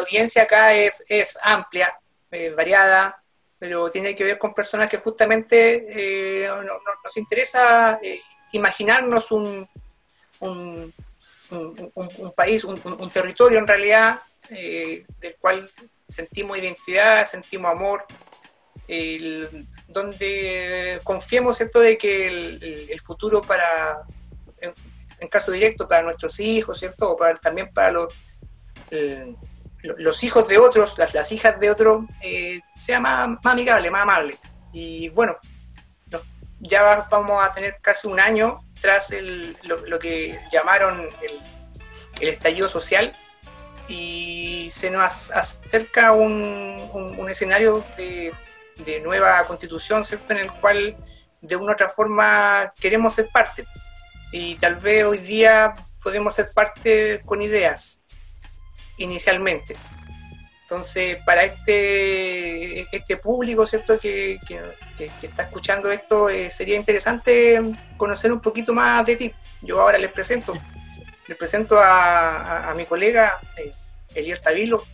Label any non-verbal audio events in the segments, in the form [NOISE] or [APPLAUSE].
audiencia acá es, amplia, variada, pero tiene que ver con personas que justamente nos interesa imaginarnos un, un, país, un, territorio en realidad, del cual sentimos identidad, sentimos amor, donde confiemos ¿cierto? de que el, futuro para, en, caso directo, para nuestros hijos, ¿cierto? o para, también para los, los hijos de otros, las, las hijas de otros, eh, sea más, amigable, más amable. Y bueno, ya vamos a tener casi un año tras lo, que llamaron el, el estallido social, y se nos acerca un, un, escenario de, de, nueva constitución, ¿cierto? En el cual de una u otra forma queremos ser parte. Y tal vez hoy día podemos ser parte con ideas, inicialmente. Entonces, para este, este público, ¿cierto?, que, que, está escuchando esto, eh, sería interesante conocer un poquito más de ti. Yo ahora les presento. Les presento a, mi colega eh, Elier Tavilo,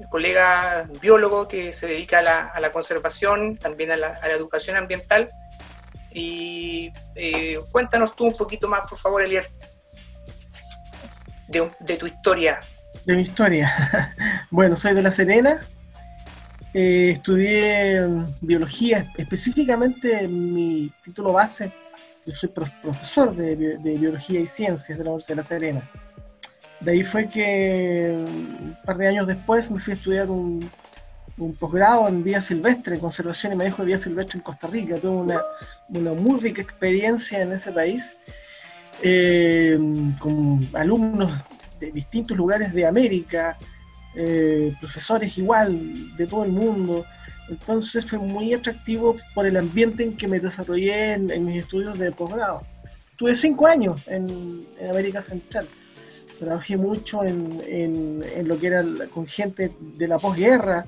el colega biólogo que se dedica a la, conservación, también a la, educación ambiental. Y eh, cuéntanos tú un poquito más, por favor, Elier, de, tu historia. De mi historia. [LAUGHS] bueno, soy de La Serena. Eh, estudié biología, específicamente mi título base yo soy profesor de, Biología y Ciencias de la Universidad de La Serena. De ahí fue que un par de años después me fui a estudiar un, posgrado en vida silvestre, conservación y manejo de vida silvestre en Costa Rica. Tuve una, una muy rica experiencia en ese país, eh, con alumnos distintos lugares de América, eh, profesores igual, de todo el mundo. Entonces fue muy atractivo por el ambiente en que me desarrollé en, mis estudios de posgrado. Tuve cinco años en, América Central. Trabajé mucho en, lo que era con gente de la posguerra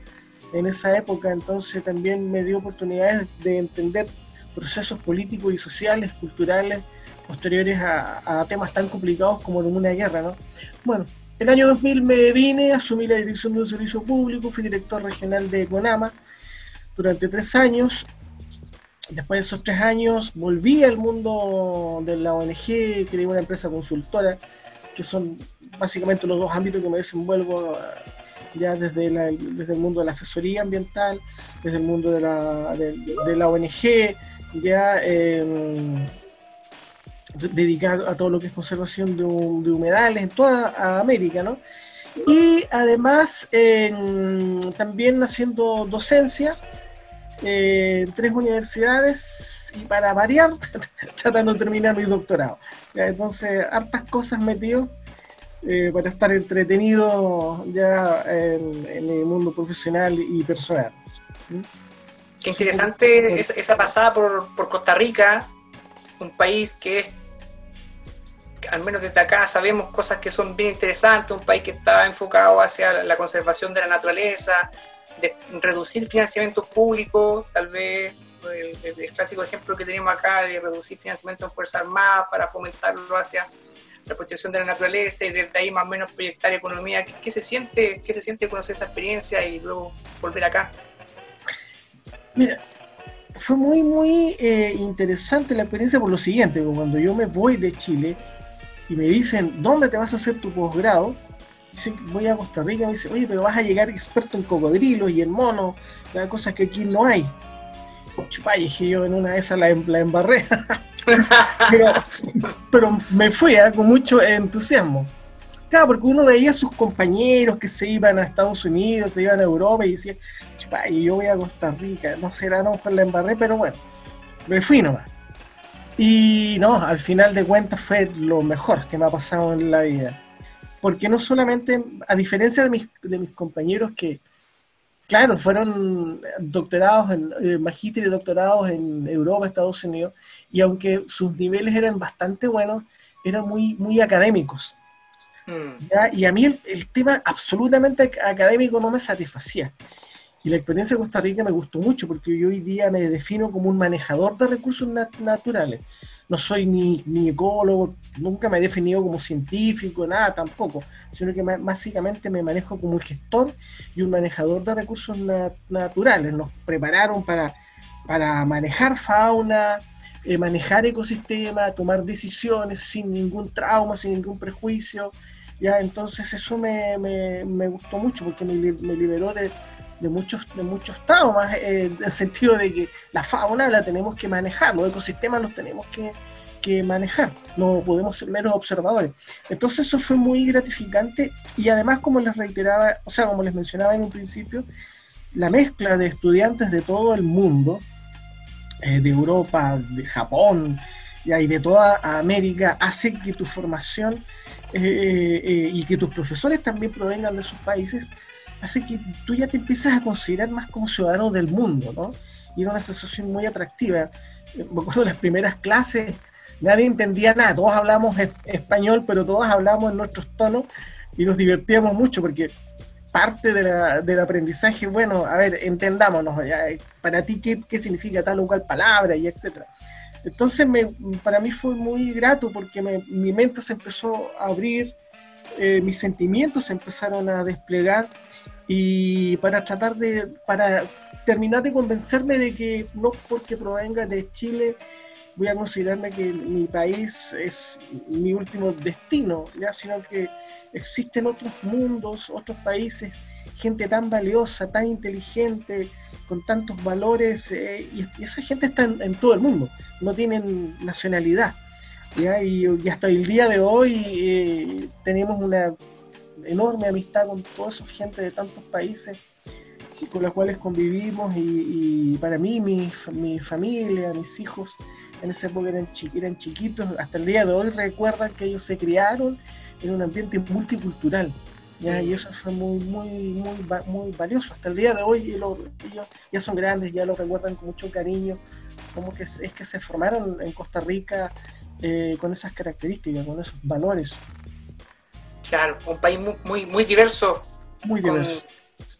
en esa época, entonces también me dio oportunidades de entender procesos políticos y sociales, culturales, posteriores a, temas tan complicados como una guerra. ¿no? Bueno, el año 2000 me vine, asumí la dirección de un servicio público, fui director regional de Conama, durante tres años. Después de esos tres años volví al mundo de la ONG, creé una empresa consultora, que son básicamente los dos ámbitos que me desenvuelvo eh, ya desde, desde el mundo de la asesoría ambiental, desde el mundo de la, de, la ONG, ya eh, dedicado a todo lo que es conservación de, humedales en toda América, ¿no? Y además también haciendo docencia en tres universidades y para variar, [LAUGHS] tratando de terminar mi doctorado. Entonces, hartas cosas metido eh, para estar entretenido ya en, el mundo profesional y personal. ¿Mm? Qué interesante esa, pasada por, por Costa Rica, un país que es al menos desde acá sabemos cosas que son bien interesantes, un país que está enfocado hacia la conservación de la naturaleza, reducir financiamiento público, tal vez el, clásico ejemplo que tenemos acá de reducir financiamiento en Fuerzas Armadas para fomentarlo hacia la protección de la naturaleza y desde ahí más o menos proyectar economía. ¿Qué, se siente qué se siente conocer esa experiencia y luego volver acá? Mira, fue muy, muy eh, interesante la experiencia por lo siguiente, cuando yo me voy de Chile, y me dicen, ¿dónde te vas a hacer tu posgrado? Dicen, voy a Costa Rica, me dicen, oye, pero vas a llegar experto en cocodrilos y en monos, cosas que aquí no hay. Chupay, dije yo, en una de esas la, em, la embarré. [LAUGHS] pero, me fui ¿eh? con mucho entusiasmo. Claro, porque uno veía a sus compañeros que se iban a Estados Unidos, se iban a Europa y decía, chupay, yo voy a Costa Rica. No será, no, pues la embarré, pero bueno, me fui nomás. Y no, al final de cuentas fue lo mejor que me ha pasado en la vida. Porque no solamente, a diferencia de mis, de mis compañeros que, claro, fueron doctorados, en, eh, magíster y doctorados en Europa, Estados Unidos, y aunque sus niveles eran bastante buenos, eran muy, muy académicos. Mm. Y a mí el, tema absolutamente académico no me satisfacía. Y la experiencia de Costa Rica me gustó mucho porque yo hoy día me defino como un manejador de recursos naturales. No soy ni, ecólogo, nunca me he definido como científico, nada tampoco, sino que básicamente me manejo como un gestor y un manejador de recursos naturales. Nos prepararon para, para manejar fauna, eh, manejar ecosistemas, tomar decisiones sin ningún trauma, sin ningún prejuicio. ¿ya? Entonces eso me, me, me gustó mucho porque me, me liberó de, de muchos, de muchos traumas, eh, en el sentido de que la fauna la tenemos que manejar, los ecosistemas los tenemos que, que manejar, no podemos ser meros observadores. Entonces eso fue muy gratificante y además como les reiteraba, o sea, como les mencionaba en un principio, la mezcla de estudiantes de todo el mundo, eh, de Europa, de Japón y de toda América, hace que tu formación eh, y que tus profesores también provengan de sus países, hace que tú ya te empiezas a considerar más como ciudadano del mundo, ¿no? Y era una sensación muy atractiva. Me acuerdo de las primeras clases, nadie entendía nada, todos hablamos español, pero todos hablamos en nuestros tonos y nos divertíamos mucho porque parte del aprendizaje, bueno, a ver, entendámonos, para ti qué, significa tal o cual palabra y etcétera. Entonces para mí fue muy grato porque mi mente se empezó a abrir, eh, mis sentimientos se empezaron a desplegar y para tratar de, para terminar de convencerme de que no porque provenga de Chile voy a considerarme que mi país es mi último destino, ¿ya? sino que existen otros mundos, otros países, gente tan valiosa, tan inteligente, con tantos valores, eh, y, esa gente está en, todo el mundo, no tienen nacionalidad. ¿ya? Y, hasta el día de hoy eh, tenemos una enorme amistad con toda esa gente de tantos países con los cuales convivimos y, para mí, mi, mi, familia, mis hijos, en esa época eran, eran chiquitos, hasta el día de hoy recuerdan que ellos se criaron en un ambiente multicultural. ¿ya? Y eso fue muy, muy, muy, muy valioso. Hasta el día de hoy ellos, ya son grandes, ya lo recuerdan con mucho cariño, como que es, que se formaron en Costa Rica eh, con esas características, con esos valores. Claro, un país muy, muy, diverso. Muy diverso.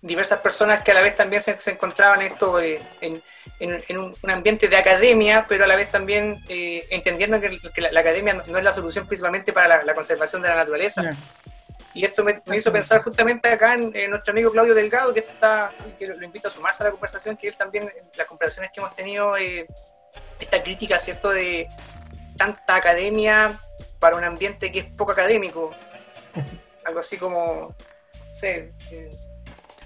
diversas personas que a la vez también se, encontraban esto eh, en, en, un, ambiente de academia, pero a la vez también eh, entendiendo que, la, academia no, es la solución principalmente para la, conservación de la naturaleza. Y esto me, hizo pensar justamente acá en, nuestro amigo Claudio Delgado, que está que lo, invito a sumarse a la conversación, que él también, las conversaciones que hemos tenido, eh, esta crítica, ¿cierto?, de tanta academia para un ambiente que es poco académico. [LAUGHS] Algo así como, no sé, eh,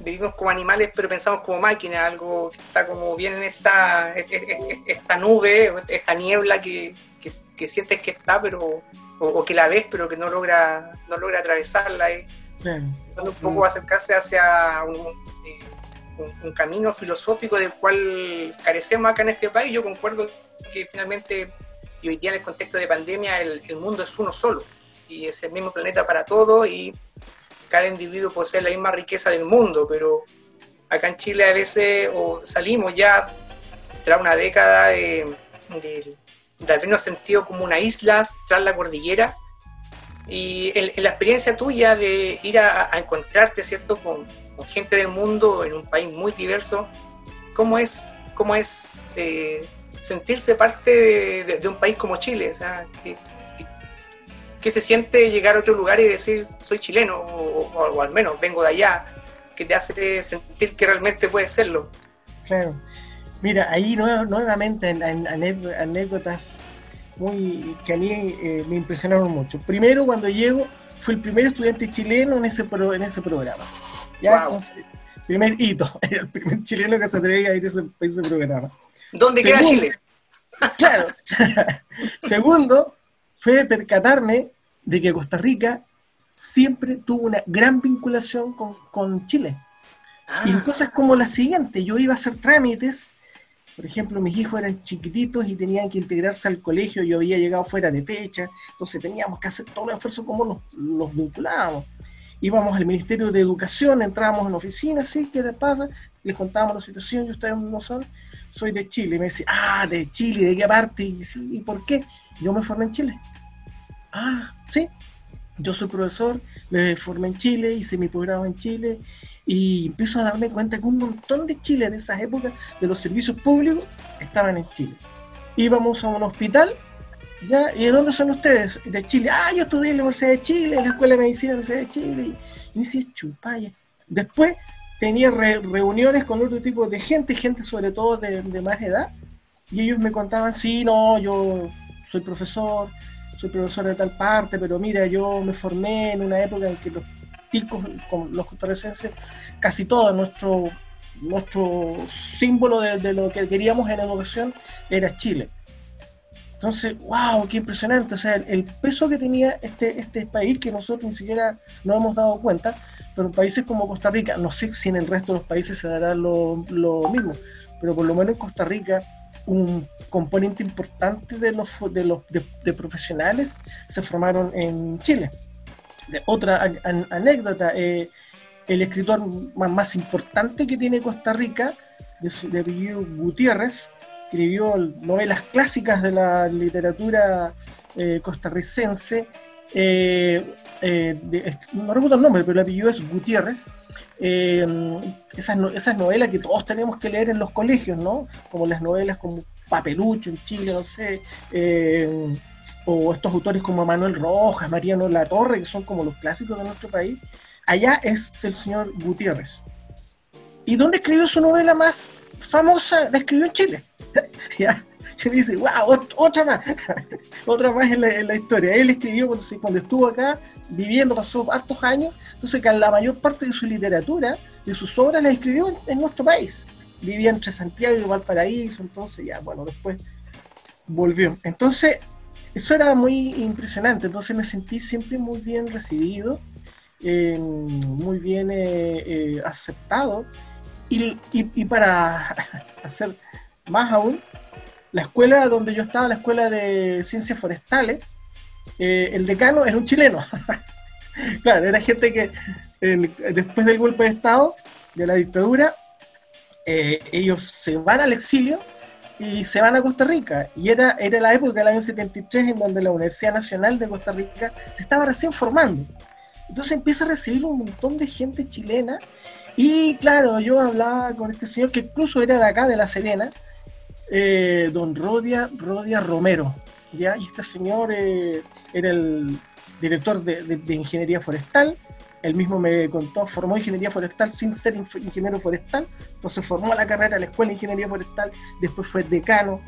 vivimos como animales pero pensamos como máquinas, algo que está como bien en esta, esta nube, esta niebla que, que, sientes que está, pero o, que la ves pero que no logra, no logra atravesarla. Eh. un poco acercarse hacia un, eh, un, camino filosófico del cual carecemos acá en este país. Yo concuerdo que finalmente, y hoy día en el contexto de pandemia, el, el mundo es uno solo y es el mismo planeta para todos y cada individuo posee la misma riqueza del mundo, pero acá en Chile a veces o salimos ya tras una década de, de, habernos sentido como una isla tras la cordillera y en, la experiencia tuya de ir a, encontrarte, ¿cierto?, con, gente del mundo en un país muy diverso, ¿cómo es, cómo es eh, sentirse parte de, un país como Chile? O sea, ¿Qué se siente llegar a otro lugar y decir soy chileno o, al menos vengo de allá? que te hace sentir que realmente puedes serlo? Claro. Mira, ahí nuevamente en, anécdotas muy que a mí eh, me impresionaron mucho. Primero, cuando llego, fui el primer estudiante chileno en ese, en ese programa. ¿ya? primer hito, [LAUGHS] era el primer chileno que se atrevía a ir a ese, ese programa. ¿Dónde queda Chile? [LAUGHS] Claro. [LAUGHS] Segundo, fue percatarme de que Costa Rica siempre tuvo una gran vinculación con, Chile. Y ah. cosas como la siguiente, yo iba a hacer trámites, por ejemplo, mis hijos eran chiquititos y tenían que integrarse al colegio, yo había llegado fuera de fecha, entonces teníamos que hacer todo el esfuerzo como los, los vinculábamos. Íbamos al Ministerio de Educación, entrábamos en la oficina, sí, ¿qué les pasa? Les contábamos la situación, y ustedes no son, soy de Chile. Y me decía, ah, de Chile, ¿de qué parte? Y, sí, ¿y por qué? Yo me formé en Chile. Ah, sí. Yo soy profesor, me formé en Chile, hice mi programa en Chile y empiezo a darme cuenta que un montón de Chile de esas épocas, de los servicios públicos, estaban en Chile. Íbamos a un hospital, ¿ya? ¿Y de dónde son ustedes? De Chile. Ah, yo estudié en la Universidad de Chile, en la Escuela de Medicina de la Universidad de Chile. Y, me. Después tenía reuniones con otro tipo de gente, gente sobre todo de, de más edad, y ellos me contaban, sí, no, yo soy profesor, soy profesor de tal parte, pero mira, yo me formé en una época en que los ticos, los costarricenses, casi todo nuestro, nuestro símbolo de, lo que queríamos en educación era Chile. Entonces, wow, qué impresionante. O sea, el, peso que tenía este, este país que nosotros ni siquiera nos hemos dado cuenta, pero en países como Costa Rica, no sé si en el resto de los países se dará lo, lo mismo, pero por lo menos en Costa Rica un componente importante de los, de, profesionales se formaron en Chile. otra anécdota, eh, el escritor más, importante que tiene Costa Rica, de Gutiérrez, escribió novelas clásicas de la literatura eh, costarricense eh, eh, no recuerdo el nombre, pero el apellido es Gutiérrez, eh, esas, esas, novelas que todos tenemos que leer en los colegios, ¿no? Como las novelas como Papelucho en Chile, no sé, o estos autores como Manuel Rojas, Mariano La Torre, que son como los clásicos de nuestro país. Allá es el señor Gutiérrez. ¿Y dónde escribió su novela más famosa? La escribió en Chile. [LAUGHS] ¿Ya? [LAUGHS] y me dice, wow, otra más, [LAUGHS] otra más en la, historia. Él escribió cuando, estuvo acá viviendo, pasó hartos años, entonces que la mayor parte de su literatura, de sus obras, la escribió en nuestro país. Vivía entre Santiago y Valparaíso, entonces ya, bueno, después volvió. Entonces, eso era muy impresionante, entonces me sentí siempre muy bien recibido, eh, muy bien eh, eh, aceptado. Y, para [LAUGHS] hacer más aún, la escuela donde yo estaba, la escuela de ciencias forestales, eh, el decano era un chileno. [LAUGHS] claro, era gente que después del golpe de Estado, de la dictadura, eh, ellos se van al exilio y se van a Costa Rica. Y era, era la época del año 73 en donde la Universidad Nacional de Costa Rica se estaba recién formando. Entonces empieza a recibir un montón de gente chilena. Y claro, yo hablaba con este señor que incluso era de acá, de La Serena, eh, don Rodia, Rodia Romero, ¿ya? Y este señor eh, era el director de, ingeniería forestal, él mismo me contó, formó ingeniería forestal sin ser ingeniero forestal, entonces formó la carrera en la escuela de ingeniería forestal, después fue decano,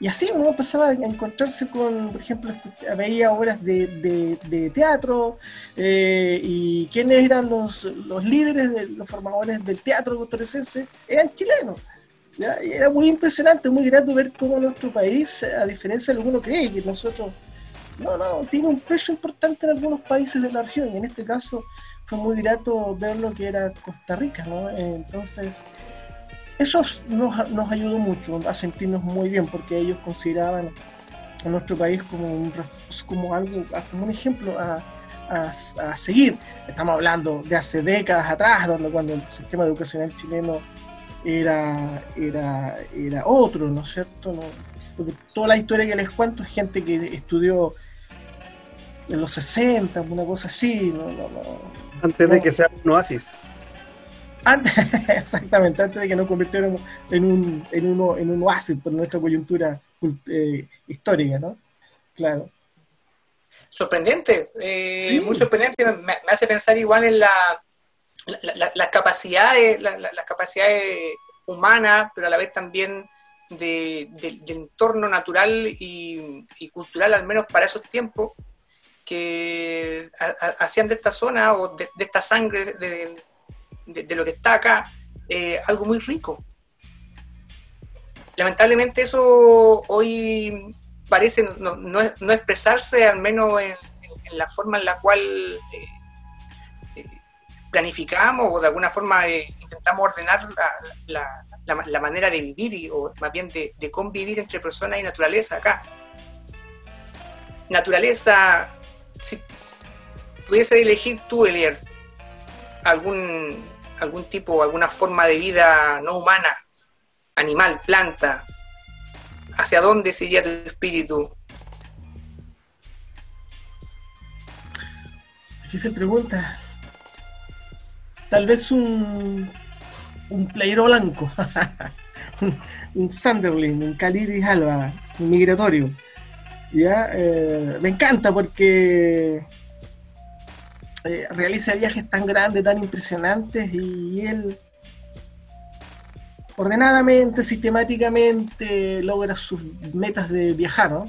y así uno empezaba a encontrarse con, por ejemplo, veía obras de, teatro eh, y quiénes eran los, los líderes, de, los formadores del teatro costarricense, eran chilenos. Y era muy impresionante, muy grato ver cómo nuestro país, a diferencia de lo que uno cree, que nosotros, no, no, tiene un peso importante en algunos países de la región, y en este caso fue muy grato ver lo que era Costa Rica, ¿no? Entonces, eso nos, nos ayudó mucho a sentirnos muy bien, porque ellos consideraban a nuestro país como, un, como algo, como un ejemplo a, a, seguir. Estamos hablando de hace décadas atrás, donde cuando el sistema educacional chileno era, era, era otro, ¿no es cierto? porque toda la historia que les cuento es gente que estudió en los 60, una cosa así. No, no, antes de que sea un oasis. Antes, [LAUGHS] exactamente, antes de que nos convirtiéramos en un, en uno, en un oasis por nuestra coyuntura eh, histórica, ¿no? Claro. Sorprendente, eh, muy sorprendente, me, hace pensar igual en la, las capacidades, las capacidades humanas, pero a la vez también de, del entorno natural y, cultural, al menos para esos tiempos, que hacían de esta zona o de, esta sangre de, lo que está acá eh, algo muy rico. Lamentablemente eso hoy parece no, expresarse, al menos en, la forma en la cual eh, planificamos o de alguna forma eh, intentamos ordenar la, manera de vivir o más bien de, convivir entre personas y naturaleza acá. Naturaleza, si pudiese elegir tú, Elier, algún, algún tipo, alguna forma de vida no humana, animal, planta, ¿hacia dónde sería tu espíritu? Difícil pregunta tal vez un, un playero blanco, [LAUGHS] un Sunderland, un Caliris Alba, un migratorio. ¿ya? Eh, me encanta porque eh, realiza viajes tan grandes, tan impresionantes y él ordenadamente, sistemáticamente logra sus metas de viajar ¿no?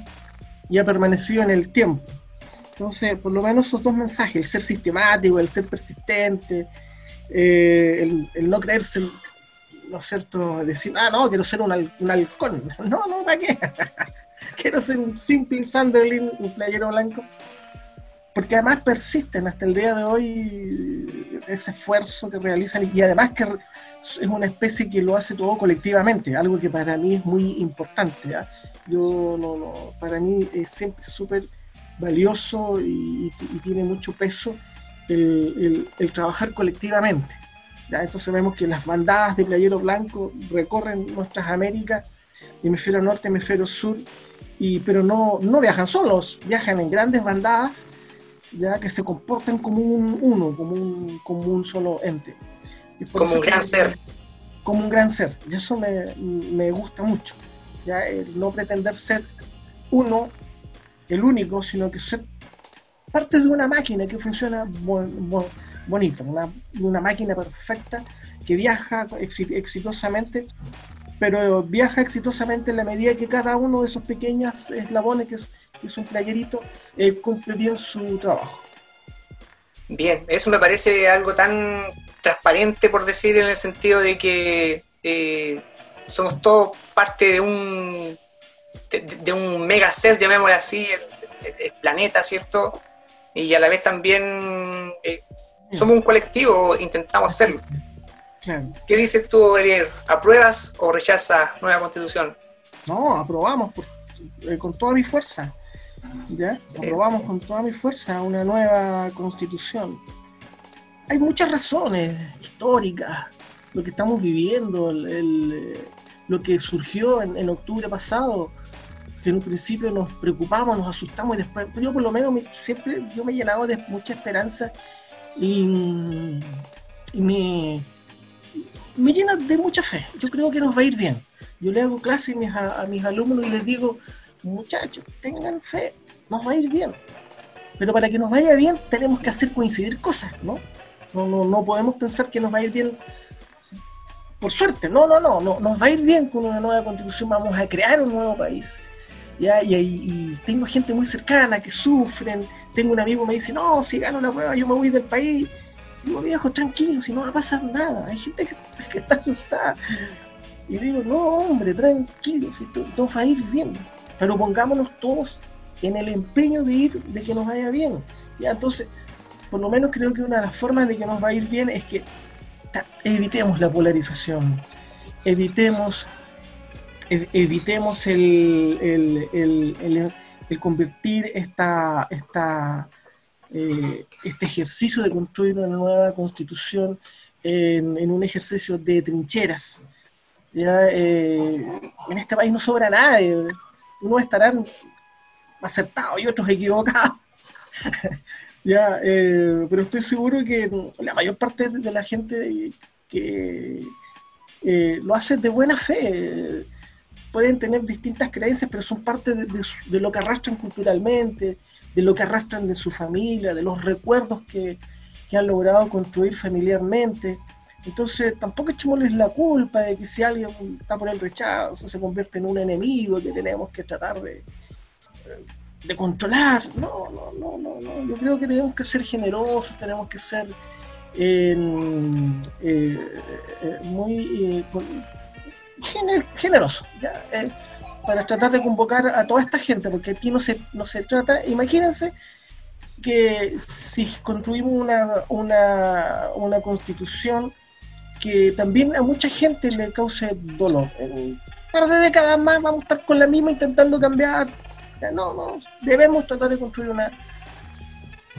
y ha permanecido en el tiempo. Entonces, por lo menos esos dos mensajes, el ser sistemático, el ser persistente, eh, el, no creerse, ¿no es cierto?, decir, ah, no, quiero ser un, halcón. [LAUGHS] No, no, ¿para qué? [LAUGHS] quiero ser un simple Sunderland, un playero blanco. Porque además persisten hasta el día de hoy ese esfuerzo que realizan y además que es una especie que lo hace todo colectivamente, algo que para mí es muy importante. Yo no, no, para mí es siempre súper valioso y, tiene mucho peso el, trabajar colectivamente. ¿ya? Entonces vemos que las bandadas de Playero Blanco recorren nuestras Américas, hemisferio norte, hemisferio sur, y, pero no, no viajan solos, viajan en grandes bandadas ya que se comportan como un uno, como un, como un solo ente. Como un gran ser. Como un gran ser. Y eso me, me gusta mucho. ¿ya? El no pretender ser uno el único, sino que ser parte de una máquina que funciona bonito, una, una, máquina perfecta que viaja exitosamente, pero viaja exitosamente en la medida que cada uno de esos pequeños eslabones, que es, un playerito, eh, cumple bien su trabajo. Bien, eso me parece algo tan transparente, por decir, en el sentido de que eh, somos todos parte de un de, un mega ser, llamémosle así, el, planeta, ¿cierto? Y a la vez también eh, somos un colectivo, intentamos hacerlo. ¿Qué dices tú, Ariel? ¿Apruebas o rechazas nueva constitución? No, aprobamos eh, con toda mi fuerza. ¿ya? Aprobamos con toda mi fuerza una nueva constitución. Hay muchas razones históricas, lo que estamos viviendo, lo que surgió en octubre pasado, que en un principio nos preocupamos, nos asustamos y después, yo por lo menos siempre yo me he llenado de mucha esperanza y, me, me llena de mucha fe. Yo creo que nos va a ir bien. Yo le hago clases a mis, alumnos y les digo, muchachos, tengan fe, nos va a ir bien. Pero para que nos vaya bien tenemos que hacer coincidir cosas, ¿no? No, no, no podemos pensar que nos va a ir bien por suerte. No, no, no, no, nos va a ir bien con una nueva constitución, vamos a crear un nuevo país. ¿Ya? Y, tengo gente muy cercana que sufren. Tengo un amigo que me dice, no, si gano la prueba yo me voy del país. digo, viejo, tranquilo, si no va a pasar nada. Hay gente que, [LAUGHS] está asustada. Y digo, no, hombre, tranquilo, si todo va a ir bien. Pero pongámonos todos en el empeño de ir, de que nos vaya bien. ¿ya? Entonces, por lo menos creo que una de las formas de que nos va a ir bien es que evitemos la polarización, evitemos evitemos el, convertir esta, esta, eh, este ejercicio de construir una nueva constitución en, un ejercicio de trincheras. Eh, en este país no sobra nadie, unos estarán acertados y otros equivocados. [LAUGHS] ya, eh, pero estoy seguro que la mayor parte de la gente que lo hace de buena fe pueden tener distintas creencias, pero son parte de, lo que arrastran culturalmente, de lo que arrastran de su familia, de los recuerdos que, han logrado construir familiarmente. Entonces, tampoco echémosles la culpa de que si alguien está por el rechazo, se convierte en un enemigo que tenemos que tratar de, de controlar. No, no, no, no, no. Yo creo que tenemos que ser generosos, tenemos que ser eh, eh, muy eh, generoso, eh, para tratar de convocar a toda esta gente, porque aquí no se, no se trata, imagínense que si construimos una, una, una constitución que también a mucha gente le cause dolor. En un par de décadas más vamos a estar con la misma intentando cambiar. No, no, debemos tratar de construir una,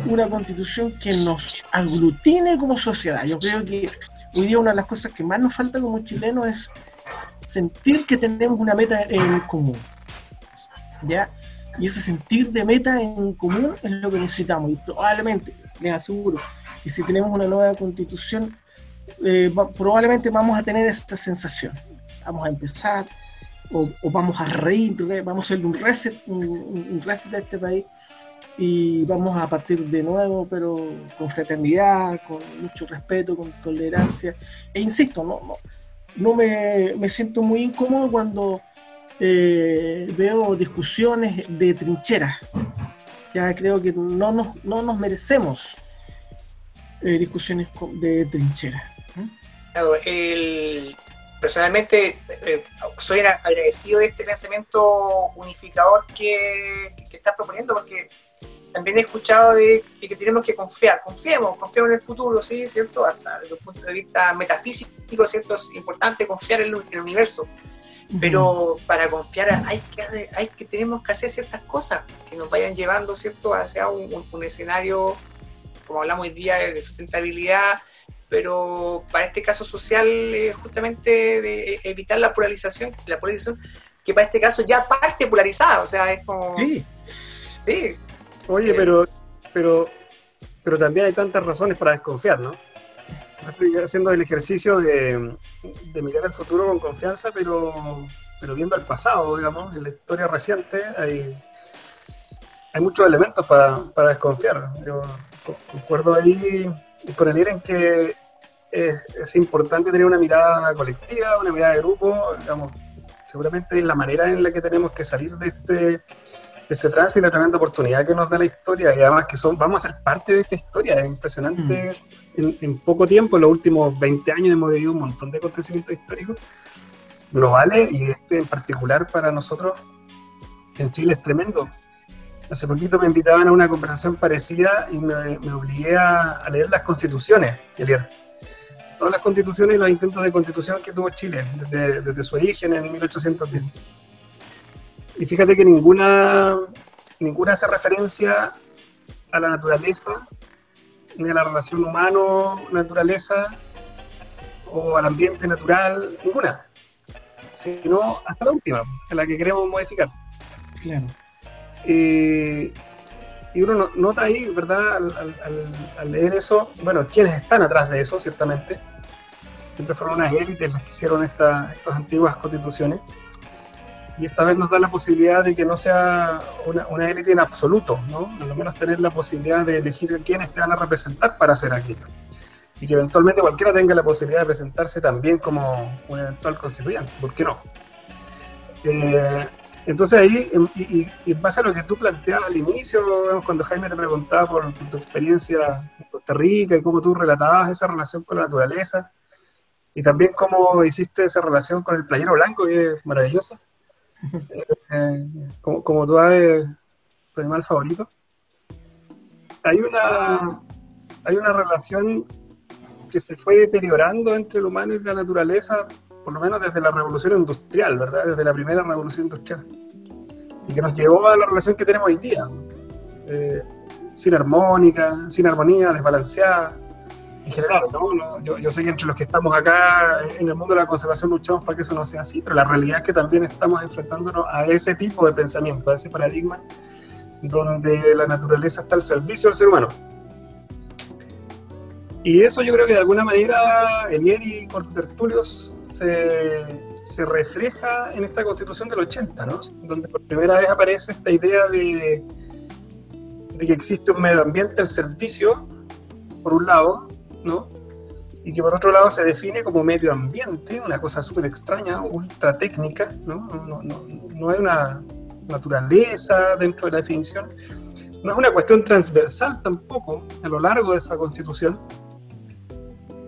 una constitución que nos aglutine como sociedad. Yo creo que hoy día una de las cosas que más nos falta como chilenos es sentir que tenemos una meta en común. ¿Ya? Y ese sentir de meta en común es lo que necesitamos. Y probablemente, les aseguro, que si tenemos una nueva constitución, eh, probablemente vamos a tener esta sensación. Vamos a empezar, o, vamos a reír, vamos a hacer un reset, un, reset de este país y vamos a partir de nuevo, pero con fraternidad, con mucho respeto, con tolerancia. E insisto, no, no, no me, me siento muy incómodo cuando eh, veo discusiones de trincheras. Ya creo que no nos, no nos merecemos eh, discusiones de trincheras. personalmente eh, soy agradecido de este pensamiento unificador que, que, estás proponiendo porque también he escuchado de, que tenemos que confiar, confiemos, confiemos en el futuro, sí, ¿cierto? Hasta desde un punto de vista metafísico, ¿cierto? Es importante confiar en el universo pero para confiar hay que, hay que, tenemos que hacer ciertas cosas que nos vayan llevando, ¿cierto?, hacia un, escenario, como hablamos hoy día, de sustentabilidad, pero para este caso social, justamente de evitar la polarización, la polarización que para este caso ya parte polarizada, o sea, es como... Sí. Sí. Oye, pero, pero, pero también hay tantas razones para desconfiar, ¿no? estoy haciendo el ejercicio de, mirar el futuro con confianza, pero, pero viendo el pasado, digamos, en la historia reciente hay, hay muchos elementos para, para desconfiar. Yo concuerdo ahí con el ir en que es, es, importante tener una mirada colectiva, una mirada de grupo, digamos, seguramente es la manera en la que tenemos que salir de este este trance y la tremenda oportunidad que nos da la historia y además que son, vamos a ser parte de esta historia, es impresionante. Mm. En, poco tiempo, en los últimos 20 años hemos vivido un montón de acontecimientos históricos globales y este en particular para nosotros en Chile es tremendo. Hace poquito me invitaban a una conversación parecida y me, obligué a, leer las constituciones, leer Todas las constituciones y los intentos de constitución que tuvo Chile desde, desde su origen en 1810 y fíjate que ninguna, ninguna hace referencia a la naturaleza, ni a la relación humano-naturaleza, o al ambiente natural, ninguna. Sino hasta la última, a la que queremos modificar. Claro. Eh, y uno nota ahí, ¿verdad? Al, leer eso, bueno, quienes están atrás de eso, ciertamente. Siempre fueron unas élites las que hicieron estas antiguas constituciones y esta vez nos da la posibilidad de que no sea una, élite en absoluto, ¿no? Al menos tener la posibilidad de elegir quiénes te van a representar para hacer aquello. Y que eventualmente cualquiera tenga la posibilidad de presentarse también como un eventual constituyente, ¿por qué no? Eh, entonces ahí, y, en base a lo que tú planteabas al inicio, cuando Jaime te preguntaba por tu experiencia en Costa Rica y cómo tú relatabas esa relación con la naturaleza, y también cómo hiciste esa relación con el playero blanco, que es maravillosa, [LAUGHS] como, como sabes, tu animal favorito. Hay una, hay una relación que se fue deteriorando entre el humano y la naturaleza, por lo menos desde la revolución industrial, ¿verdad? Desde la primera revolución industrial. Y que nos llevó a la relación que tenemos hoy día. Eh, sin armónica, sin armonía, desbalanceada, en general, ¿no? yo, yo, sé que entre los que estamos acá en el mundo de la conservación luchamos para que eso no sea así, pero la realidad es que también estamos enfrentándonos a ese tipo de pensamiento, a ese paradigma donde la naturaleza está al servicio del ser humano. Y eso yo creo que de alguna manera Elieri y Tertulios se, se refleja en esta constitución del 80, ¿no? donde por primera vez aparece esta idea de, de que existe un medio ambiente al servicio, por un lado, y que por otro lado se define como medio ambiente, una cosa súper extraña, ultra técnica, ¿no? No, no, hay una naturaleza dentro de la definición, no es una cuestión transversal tampoco a lo largo de esa constitución.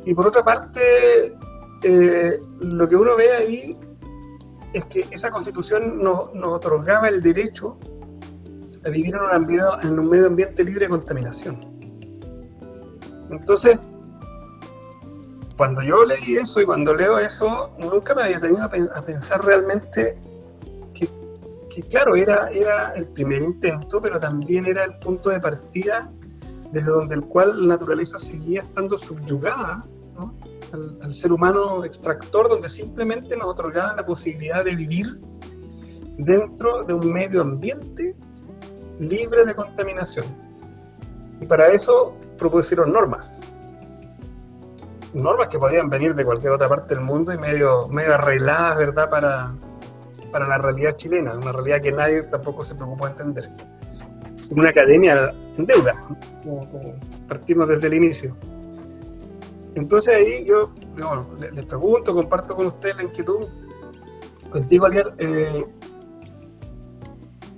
Y por otra parte, eh, lo que uno ve ahí es que esa constitución nos, otorgaba el derecho a vivir en un, en un medio ambiente libre de contaminación. Entonces, cuando yo leí eso y cuando leo eso, nunca me había tenido a, pensar realmente que, claro, era, era el primer intento, pero también era el punto de partida desde donde el cual la naturaleza seguía estando subyugada al, ser humano extractor, donde simplemente nos otorgaban la posibilidad de vivir dentro de un medio ambiente libre de contaminación. Y para eso propusieron normas normas que podían venir de cualquier otra parte del mundo y medio, medio arregladas, ¿verdad?, para, para la realidad chilena, una realidad que nadie tampoco se preocupó de entender. Una academia en deuda, partimos desde el inicio. Entonces ahí yo les, pregunto, comparto con ustedes la inquietud, contigo, Aliar, eh,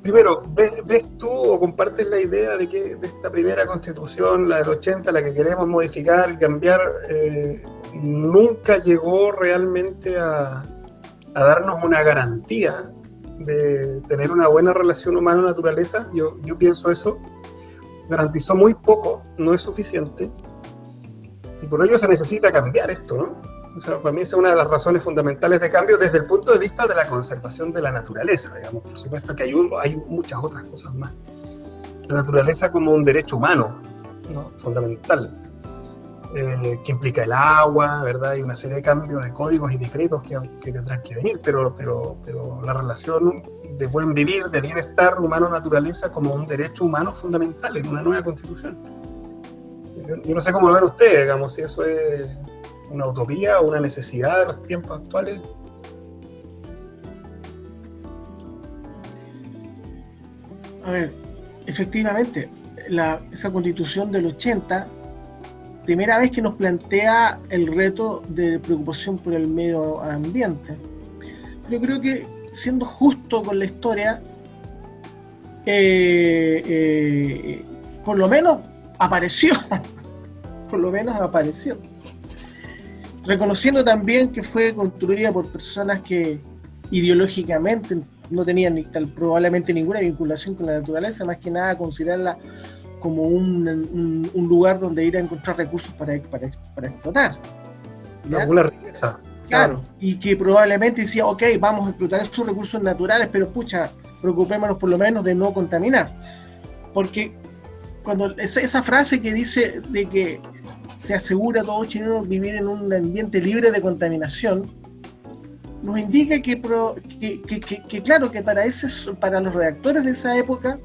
primero, ¿ves, tú o compartes la idea de que esta primera constitución, la del 80, la que queremos modificar y cambiar, eh, nunca llegó realmente a, darnos una garantía de tener una buena relación humano-naturaleza? Yo, yo pienso eso. Garantizó muy poco, no es suficiente. Y por ello se necesita cambiar esto, ¿no? Para mí es una de las razones fundamentales de cambio desde el punto de vista de la conservación de la naturaleza, digamos. Por supuesto que hay, hay muchas otras cosas más. La naturaleza como un derecho humano, fundamental, eh, que implica el agua, ¿verdad? Y una serie de cambios de códigos y decretos que, que tendrán que venir, pero, pero, pero la relación de buen vivir, de bienestar humano-naturaleza como un derecho humano fundamental en una nueva constitución. Yo no sé cómo lo ven ustedes, digamos, si eso es una utopía o una necesidad de los tiempos actuales? A ver, efectivamente, esa constitución del 80, primera vez que nos plantea el reto de preocupación por el medio ambiente. Pero creo que siendo justo con la historia, eh, eh, por lo menos apareció, [LAUGHS] por lo menos apareció reconociendo también que fue construida por personas que ideológicamente no tenían ni, tal, probablemente ninguna vinculación con la naturaleza, más que nada considerarla como un, lugar donde ir a encontrar recursos para, para, explotar. Una riqueza. Claro, y que probablemente decía, ok, vamos a explotar esos recursos naturales, pero pucha, preocupémonos por lo menos de no contaminar. Porque cuando esa, esa frase que dice de que se asegura a todo chileno vivir en un ambiente libre de contaminación, nos indica que, claro, que para, ese, para los redactores de esa época,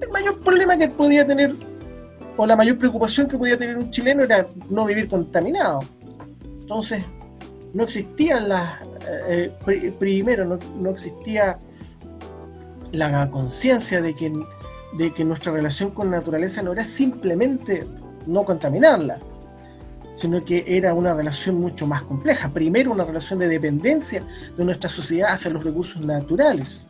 el mayor problema que podía tener, o la mayor preocupación que podía tener un chileno era no vivir contaminado. Entonces, no existían las, eh, primero, no, no, existía la conciencia de que, de que nuestra relación con la naturaleza no era simplemente no contaminarla, sino que era una relación mucho más compleja. Primero, una relación de dependencia de nuestra sociedad hacia los recursos naturales.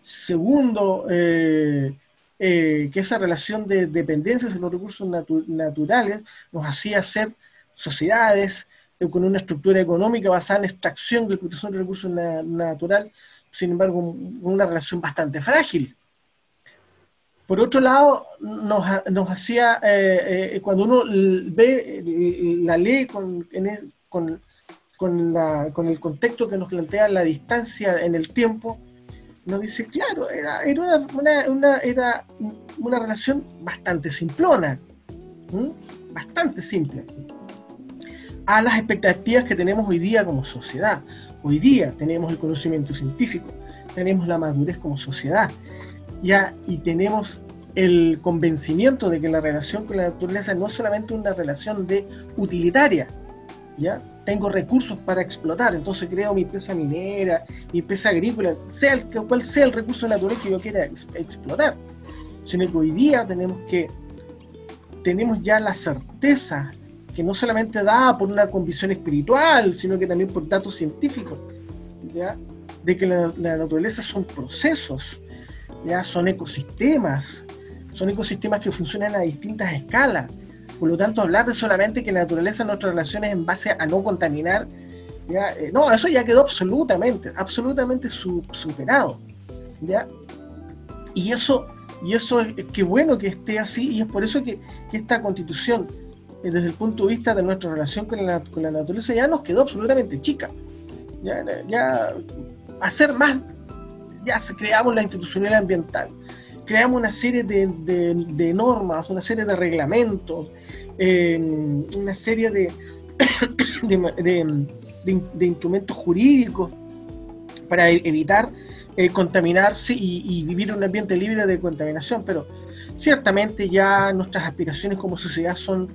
Segundo, eh, eh, que esa relación de dependencia hacia los recursos naturales nos hacía ser sociedades eh, con una estructura económica basada en extracción y explotación de recursos naturales, sin embargo, una relación bastante frágil por otro lado, nos, hacía, eh, eh, cuando uno ve la ley con, con, el contexto que nos plantea la distancia en el tiempo, nos dice, claro, era, una, era una relación bastante simplona, bastante simple, a las expectativas que tenemos hoy día como sociedad. Hoy día tenemos el conocimiento científico, tenemos la madurez como sociedad, ya y tenemos el convencimiento de que la relación con la naturaleza no es solamente una relación de utilitaria, ¿ya? Tengo recursos para explotar, entonces creo mi empresa minera, mi empresa agrícola, sea el, cual sea el recurso natural que yo quiera explotar, sino que hoy día tenemos que tenemos ya la certeza que no solamente da por una convicción espiritual, sino que también por datos científicos, ¿ya? de que la, la naturaleza son procesos, ya son ecosistemas, son ecosistemas que funcionan a distintas escalas. Por lo tanto, hablar de solamente que la naturaleza nuestras relaciones en base a no contaminar, eh, no, eso ya quedó absolutamente, absolutamente superado. ¿ya? Y eso, y eso es qué bueno que esté así, y es por eso que, esta constitución, eh, desde el punto de vista de nuestra relación con la, con la naturaleza, ya nos quedó absolutamente chica. Ya, ya hacer más, ya creamos la institucional ambiental creamos una serie de, normas, una serie de reglamentos, eh, una serie de, [COUGHS] de, instrumentos jurídicos para e-, evitar eh, contaminarse y, vivir en un ambiente libre de contaminación, pero ciertamente ya nuestras aspiraciones como sociedad son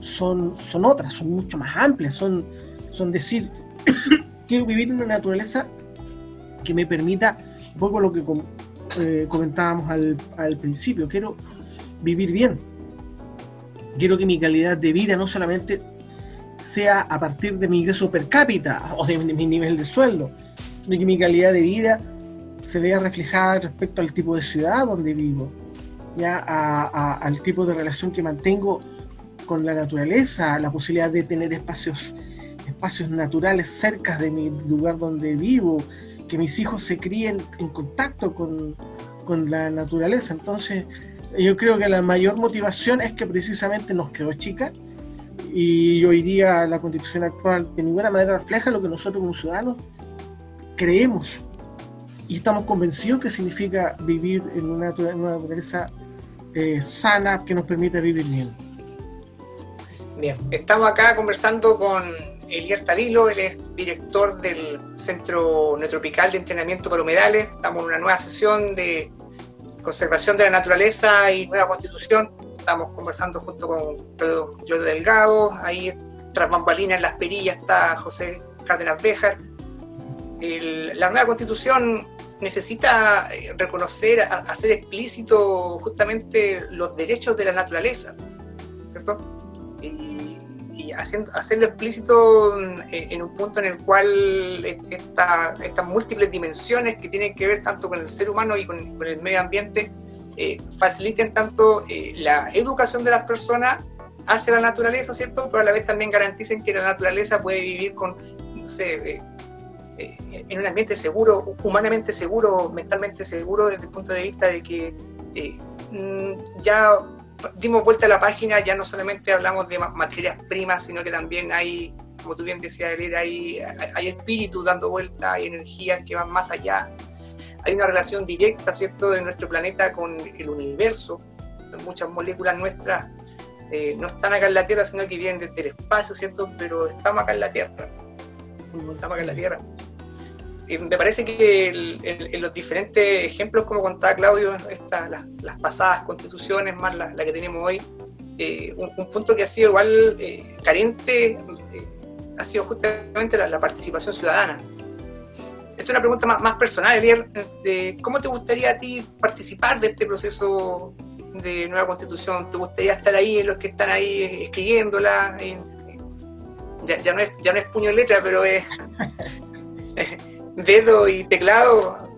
son, son otras, son mucho más amplias, son, son decir, [COUGHS] quiero vivir en una naturaleza que me permita, un poco lo que eh, comentábamos al, al principio, quiero vivir bien, quiero que mi calidad de vida no solamente sea a partir de mi ingreso per cápita o de mi nivel de sueldo, sino que mi calidad de vida se vea reflejada respecto al tipo de ciudad donde vivo, ya al tipo de relación que mantengo con la naturaleza, la posibilidad de tener espacios, espacios naturales cerca de mi lugar donde vivo, que mis hijos se críen en contacto con, con la naturaleza. Entonces, yo creo que la mayor motivación es que precisamente nos quedó chica y hoy día la constitución actual de ninguna manera refleja lo que nosotros como ciudadanos creemos y estamos convencidos que significa vivir en una, naturaleza eh, sana que nos permita vivir bien. Bien, estamos acá conversando con Elier Tavilo, él es director del Centro Neotropical de Entrenamiento para Humedales. Estamos en una nueva sesión de conservación de la naturaleza y nueva constitución. Estamos conversando junto con Pedro Delgado, ahí tras bambalinas en las perillas está José Cárdenas Béjar. la nueva constitución necesita eh, reconocer, hacer explícito justamente los derechos de la naturaleza, ¿cierto? Y, hacerlo explícito eh, en un punto en el cual estas múltiples dimensiones que tienen que ver tanto con el ser humano y con, el medio ambiente eh, faciliten tanto eh, la educación de las personas hacia la naturaleza, ¿cierto? Pero a la vez también garanticen que la naturaleza puede vivir con, no sé, en un ambiente seguro, humanamente seguro, mentalmente seguro, desde el punto de vista de que mm, ya dimos vuelta a la página, ya no solamente hablamos de materias primas, sino que también hay, como tú bien decías, hay, hay espíritu dando vuelta, hay energías que van más allá. Hay una relación directa, ¿cierto?, de nuestro planeta con el universo. Muchas moléculas nuestras eh, no están acá en la Tierra, sino que vienen desde el espacio, ¿cierto? Pero estamos acá en la Tierra. Estamos acá en la Tierra. Eh, me parece que en los diferentes ejemplos, como contaba Claudio, esta, las, pasadas constituciones, más la, que tenemos hoy, eh, un, punto que ha sido igual eh, carente ha sido justamente la, participación ciudadana. Esto es una pregunta más, personal, Elier. ¿Cómo te gustaría a ti participar de este proceso de nueva constitución? ¿Te gustaría estar ahí en los que están ahí escribiéndola? ya, no es, ya no es puño y letra, pero es... [LAUGHS] dedo y teclado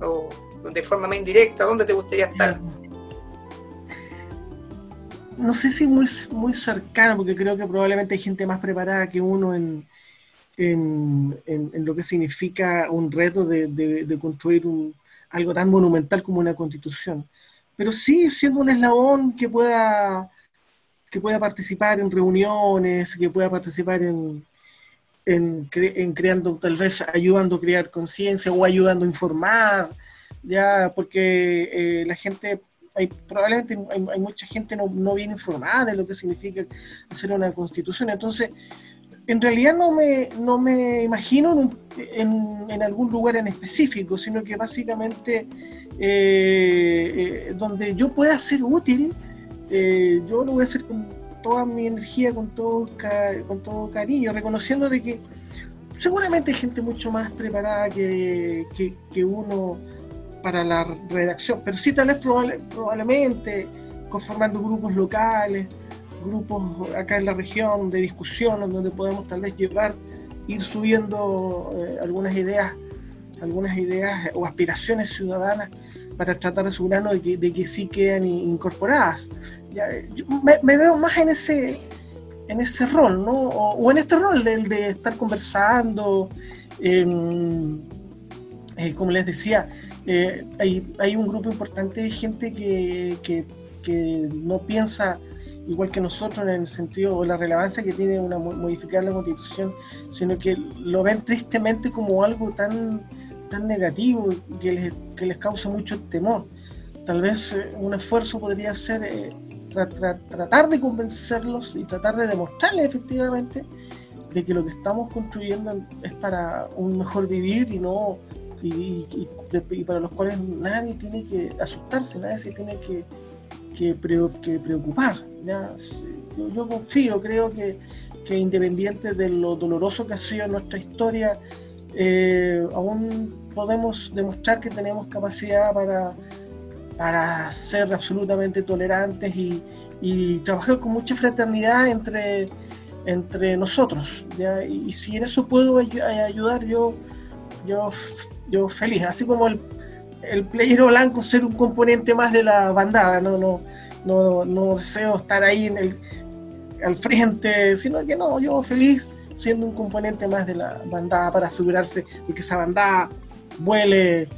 o de forma más indirecta? ¿Dónde te gustaría estar? No sé si muy, muy cercano, porque creo que probablemente hay gente más preparada que uno en, en, en, lo que significa un reto de, de, construir un, algo tan monumental como una constitución. Pero sí siendo un eslabón que pueda, que pueda participar en reuniones, que pueda participar en, en, creando, tal vez ayudando a crear conciencia o ayudando a informar, ya, porque eh, la gente, hay, probablemente hay, mucha gente no, no, bien informada de lo que significa hacer una constitución, entonces, en realidad no me, no me imagino en, en, algún lugar en específico, sino que básicamente eh, eh, donde yo pueda ser útil, yo lo voy a hacer con toda mi energía, con todo, con todo cariño, reconociendo de que seguramente hay gente mucho más preparada que, que, uno para la redacción, pero sí tal vez probablemente conformando grupos locales, grupos acá en la región de discusión, donde podemos tal vez llevar, ir subiendo eh, algunas ideas, algunas ideas o aspiraciones ciudadanas para tratar de asegurarnos de que, de que sí quedan incorporadas me, veo más en ese, en ese rol, ¿no? O, en este rol del de estar conversando. Eh, como les decía, eh, hay, hay, un grupo importante de gente que, que, no piensa igual que nosotros en el sentido o la relevancia que tiene una, modificar la constitución, sino que lo ven tristemente como algo tan, tan negativo que les, que les causa mucho temor. Tal vez eh, un esfuerzo podría ser tratar de convencerlos y tratar de demostrarles efectivamente de que lo que estamos construyendo es para un mejor vivir y no y, para los cuales nadie tiene que asustarse, nadie se tiene que, que, preocupar. yo confío, creo que, que independiente de lo doloroso que ha sido nuestra historia, eh, aún podemos demostrar que tenemos capacidad para, para ser absolutamente tolerantes y, trabajar con mucha fraternidad entre, entre nosotros. Y, si en eso puedo ayudar, yo, yo, yo feliz. Así como el, el playero blanco ser un componente más de la bandada, no, no, no, no deseo estar ahí en el, al frente, sino que no, yo feliz siendo un componente más de la bandada para asegurarse de que esa bandada vuele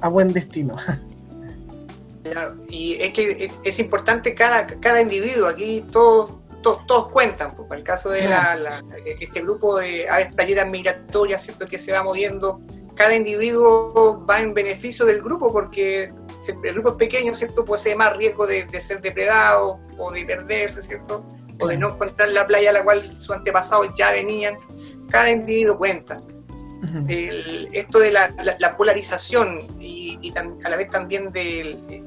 a buen destino. [LAUGHS] y es que es importante cada, cada individuo, aquí todos, todos, todos cuentan, pues, para el caso de la, este grupo de aves playeras migratorias, ¿cierto? que se va moviendo, cada individuo va en beneficio del grupo porque el grupo es pequeño, ¿cierto? Posee más riesgo de, de ser depredado o de perderse, ¿cierto? O de no encontrar la playa a la cual sus antepasados ya venían. Cada individuo cuenta esto de la, polarización y, a la vez también del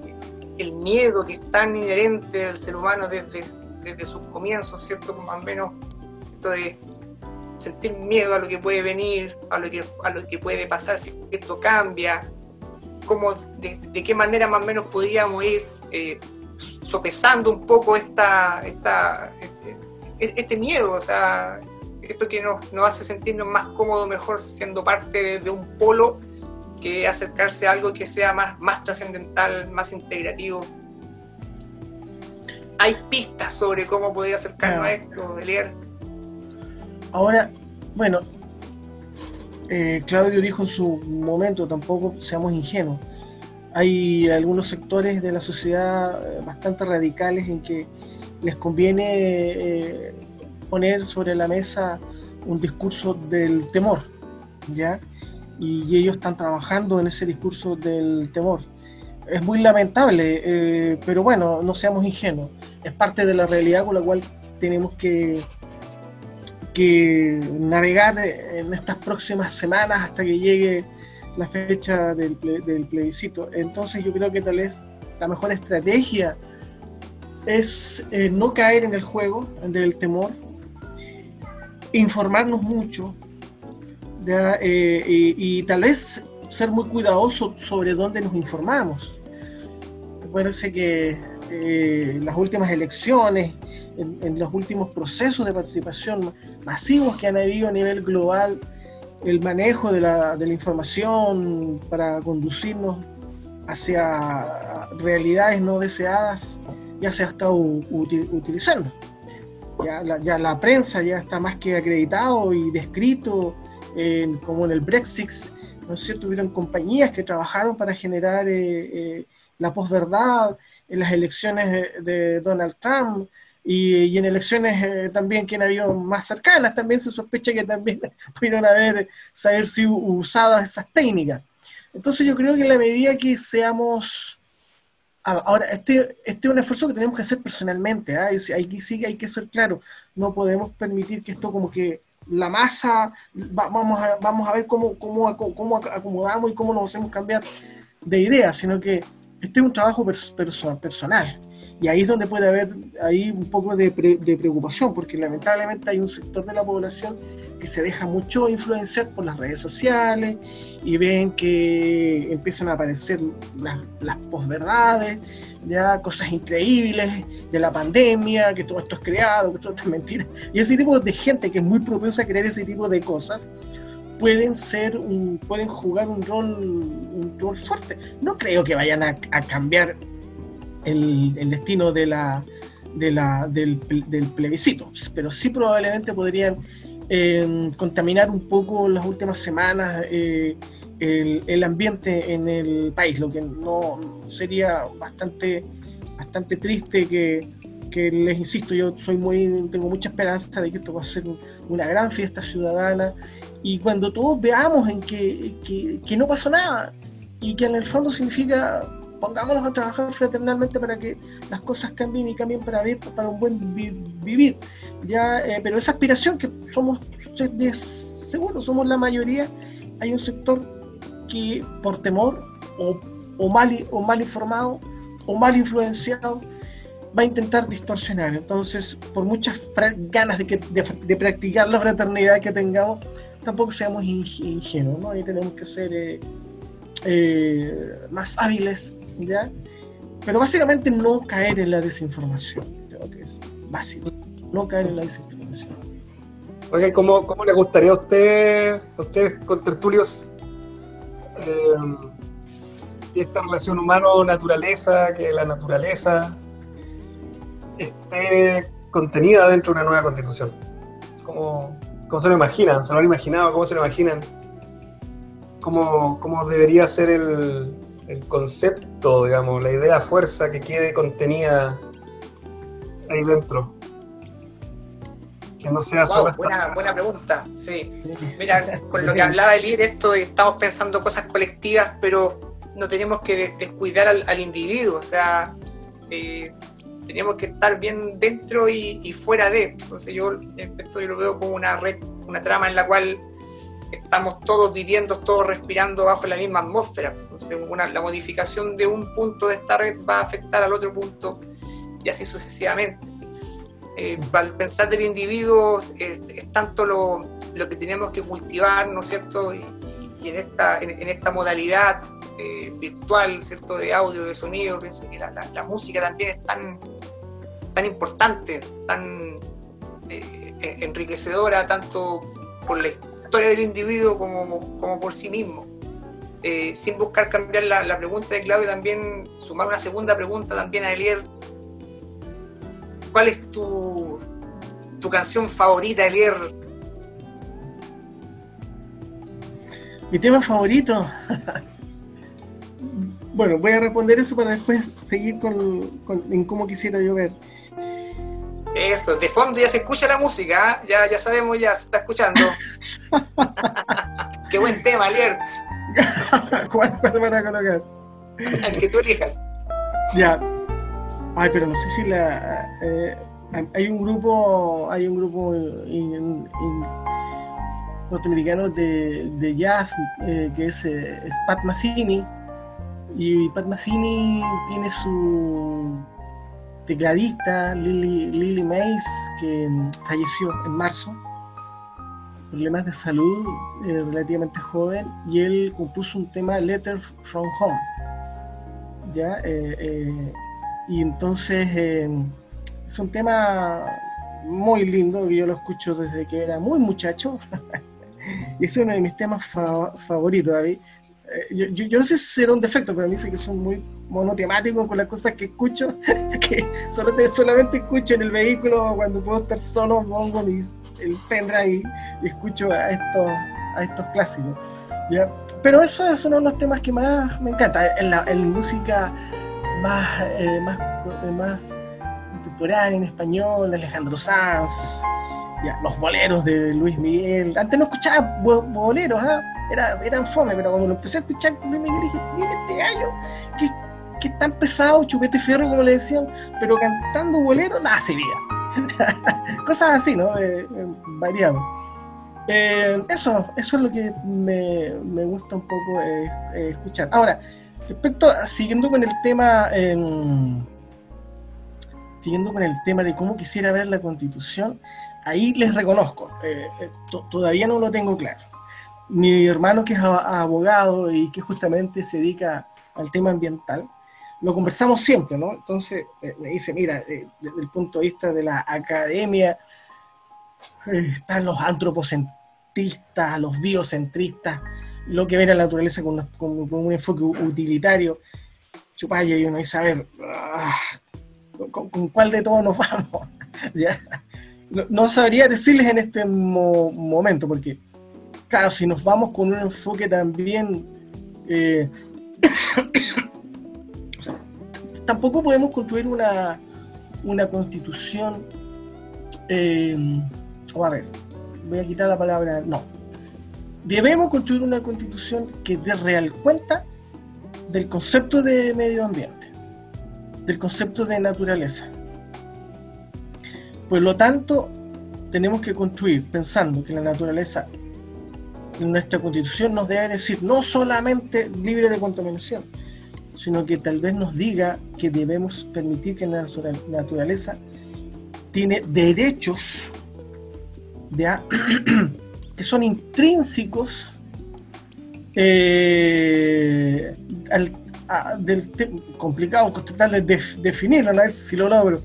el miedo que es tan inherente al ser humano desde, desde sus comienzos, ¿cierto? Más o menos esto de sentir miedo a lo que puede venir, a lo que, a lo que puede pasar si esto cambia, cómo, de, qué manera más o menos podríamos ir eh, sopesando un poco esta, esta, este, este miedo, o sea, esto que nos, hace sentirnos más cómodos, mejor siendo parte de, un polo que acercarse a algo que sea más, más trascendental, más integrativo. Hay pistas sobre cómo poder acercarnos a esto, leer. Ahora, bueno, eh, Claudio dijo en su momento, tampoco seamos ingenuos. Hay algunos sectores de la sociedad eh, bastante radicales en que les conviene eh, poner sobre la mesa un discurso del temor, ¿ya? Y ellos están trabajando en ese discurso del temor. Es muy lamentable, eh, pero bueno, no seamos ingenuos. Es parte de la realidad con la cual tenemos que, que navegar en estas próximas semanas hasta que llegue la fecha del, del plebiscito. Entonces yo creo que tal vez la mejor estrategia es eh, no caer en el juego del temor, informarnos mucho eh, y, tal vez ser muy cuidadoso sobre dónde nos informamos. Parece que eh, las últimas elecciones, en, los últimos procesos de participación masivos que han habido a nivel global, el manejo de la, de la información para conducirnos hacia realidades no deseadas ya se ha estado utilizando ya la, prensa ya está más que acreditado y descrito, como en el Brexit, ¿no es cierto? Hubieron compañías que trabajaron para generar eh, eh, la posverdad en las elecciones de, Donald Trump y, en elecciones eh, también que han habido más cercanas, también se sospecha que también [LAUGHS] pudieron haber, saber si usadas esas técnicas. Entonces yo creo que en la medida que seamos Ahora, este, este, es un esfuerzo que tenemos que hacer personalmente, ¿ah? hay, sí hay que ser claro, no podemos permitir que esto como que la masa, vamos, a, vamos a ver cómo, cómo, cómo acomodamos y cómo nos hacemos cambiar de idea, sino que este es un trabajo personal. Y ahí es donde puede haber ahí un poco de, de preocupación, porque lamentablemente hay un sector de la población que se deja mucho influenciar por las redes sociales y ven que empiezan a aparecer las, las posverdades, ya cosas increíbles de la pandemia, que todo esto es creado, que todo esto es mentira. Y ese tipo de gente que es muy propensa a creer ese tipo de cosas, pueden ser pueden jugar un rol, un rol fuerte. No creo que vayan a, cambiar el, el, destino de la, de la, del, del plebiscito, pero sí probablemente podrían contaminar un poco las últimas semanas eh, el, ambiente en el país, lo que no sería bastante, bastante triste que, que, les insisto, yo soy muy, tengo mucha esperanza de que esto va a ser una gran fiesta ciudadana y cuando todos veamos en que, que, que no pasó nada y que en el fondo significa pongámonos a trabajar fraternalmente para que las cosas cambien y cambien para, para un buen vivir. Ya, eh, pero esa aspiración que somos, de seguro, somos la mayoría, hay un sector que por temor o, o, mal, o mal informado o mal influenciado va a intentar distorsionar. Entonces, por muchas ganas de, que, de, practicar la fraternidad que tengamos, tampoco seamos ingenuos, ¿no? Ahí tenemos que ser eh, eh, más hábiles, Pero básicamente no caer en la desinformación, creo que es básico, no caer en la desinformación. Oye, ¿cómo, cómo le gustaría a usted, a ustedes con tertulios, eh, esta relación humano-naturaleza, que la naturaleza esté contenida dentro de una nueva constitución? ¿Cómo, cómo se lo imaginan? ¿Se lo han imaginado? ¿Cómo se lo imaginan? ¿Cómo, cómo debería ser el, el concepto, digamos, la idea fuerza que quede contenida ahí dentro. Que no sea solo buena, buena pregunta, sí. Mira, con lo que hablaba Elir, esto estamos pensando cosas colectivas, pero no tenemos que descuidar al, individuo, o sea, eh, tenemos que estar bien dentro y, fuera de. Entonces yo esto yo lo veo como una red, una trama en la cual estamos todos viviendo, todos respirando bajo la misma atmósfera. Entonces, la modificación de un punto de esta red va a afectar al otro punto y así sucesivamente. Eh, al pensar del individuo eh, es tanto lo, que tenemos que cultivar, ¿no es cierto? Y, en, esta, en, esta modalidad eh, virtual, ¿cierto? De audio, de sonido, pienso que la, música también es tan, tan importante, tan enriquecedora, tanto por la historia del individuo como, como por sí mismo. Eh, sin buscar cambiar la, pregunta de Claudio, también sumar una segunda pregunta también a Eliel. ¿Cuál es tu, tu canción favorita, Elier? Mi tema favorito. [LAUGHS] bueno, voy a responder eso para después seguir con, con en cómo quisiera yo ver. Eso, de fondo ya se escucha la música, ¿ah? ya, ya sabemos, ya se está escuchando. [LAUGHS] Qué buen tema, Alier. [LAUGHS] ¿Cuál van a colocar? El que tú elijas. Ya. Ay, pero no sé si la. Eh, hay un grupo. Hay un grupo norteamericano de, de jazz eh, que es, eh, es Pat Mazzini. Y Pat Mazzini tiene su tecladista Lily, Lily Mays, que mm, falleció en marzo, problemas de salud, eh, relativamente joven, y él compuso un tema, Letter from Home. ¿ya? Eh, eh, y entonces es un tema muy lindo, que yo lo escucho desde que era muy muchacho, [LAUGHS] y es uno de mis temas favoritos, David. Eh, yo, no sé si será un defecto, pero a mí dice que soy muy monotemático con las cosas que escucho, [LAUGHS] que solo solamente escucho en el vehículo cuando puedo estar solo, pongo el pendrive y, escucho a estos, a estos clásicos. ¿ya? Pero eso es uno de los temas que más me encanta, en la, música más, eh, más, más contemporánea, en español, Alejandro Sanz, los boleros de Luis Miguel. Antes no escuchaba boleros, ¿ah? Era, eran fome, pero cuando lo empecé a escuchar con dije, mira este gallo, que, que tan pesado, chupete ferro, como le decían, pero cantando bolero, nada se vida. [LAUGHS] Cosas así, ¿no? Eh, eh, variado. Eh, eso, eso es lo que me, me gusta un poco escuchar. Ahora, respecto, siguiendo con el tema, siguiendo con el tema de cómo quisiera ver la constitución, ahí les reconozco, eh, eh, todavía no lo tengo claro. Mi hermano que es abogado y que justamente se dedica al tema ambiental, lo conversamos siempre, ¿no? Entonces eh, me dice, mira, desde el punto de vista de la academia, están los antropocentristas, los biocentristas, lo que ven a la naturaleza con, un enfoque utilitario. Chupaya y uno dice, a ver, ah, ¿con, ¿con, cuál de todos nos vamos? [LAUGHS] ¿Ya? no, sabría decirles en este momento, porque, claro, si nos vamos con un enfoque también... Eh, [COUGHS] tampoco podemos construir una, una constitución... Eh, a ver, voy a quitar la palabra... No. Debemos construir una constitución que dé real cuenta del concepto de medio ambiente, del concepto de naturaleza, por lo tanto, tenemos que construir pensando que la naturaleza, nuestra constitución nos debe decir no solamente libre de contaminación, sino que tal vez nos diga que debemos permitir que la naturaleza tiene derechos [CLEARS THROAT] que son intrínsecos eh, del complicado tratar de definirlo, a ver si lo logro.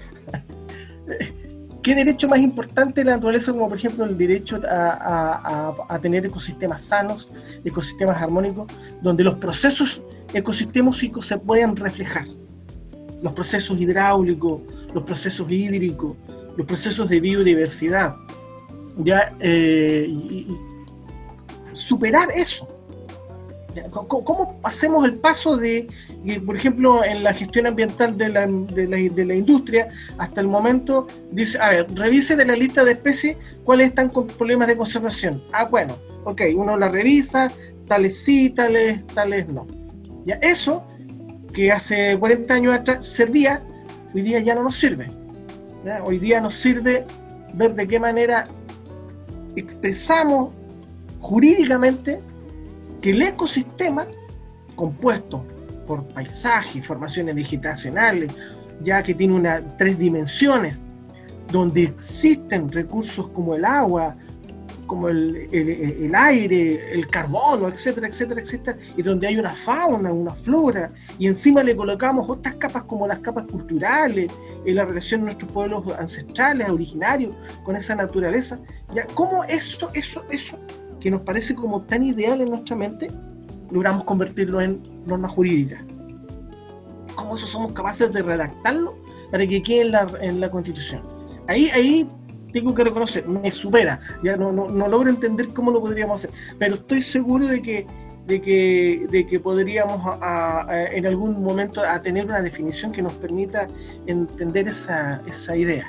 ¿Qué derecho más importante de la naturaleza, como por ejemplo el derecho a, tener ecosistemas sanos, ecosistemas armónicos, donde los procesos ecosistémicos se puedan reflejar? Los procesos hidráulicos, los procesos hídricos, los procesos de biodiversidad. ¿ya? Eh, superar eso. ¿Cómo hacemos el paso de, por ejemplo, en la gestión ambiental de la, industria, hasta el momento, dice, a ver, revise de la lista de especies cuáles están con problemas de conservación? Ah, bueno, ok, uno la revisa, tales sí, tales, tales no. Ya, eso que hace 40 años atrás servía, hoy día ya no nos sirve. Hoy día nos sirve ver de qué manera expresamos jurídicamente que el ecosistema, compuesto por paisajes, formaciones vegetacionales, ya que tiene una, tres dimensiones, donde existen recursos como el agua, como el, el, aire, el carbono, etcétera, etcétera, etcétera, y donde hay una fauna, una flora, y encima le colocamos otras capas como las capas culturales, en la relación de nuestros pueblos ancestrales, originarios, con esa naturaleza, ya, ¿cómo eso, eso, eso que nos parece como tan ideal en nuestra mente, logramos convertirlo en norma jurídica. ¿Cómo eso somos capaces de redactarlo para que quede en la, en la Constitución? Ahí, ahí tengo que reconocer, me supera, ya no, no, no, logro entender cómo lo podríamos hacer, pero estoy seguro de que, de que, de que podríamos en algún momento a tener una definición que nos permita entender esa, esa idea.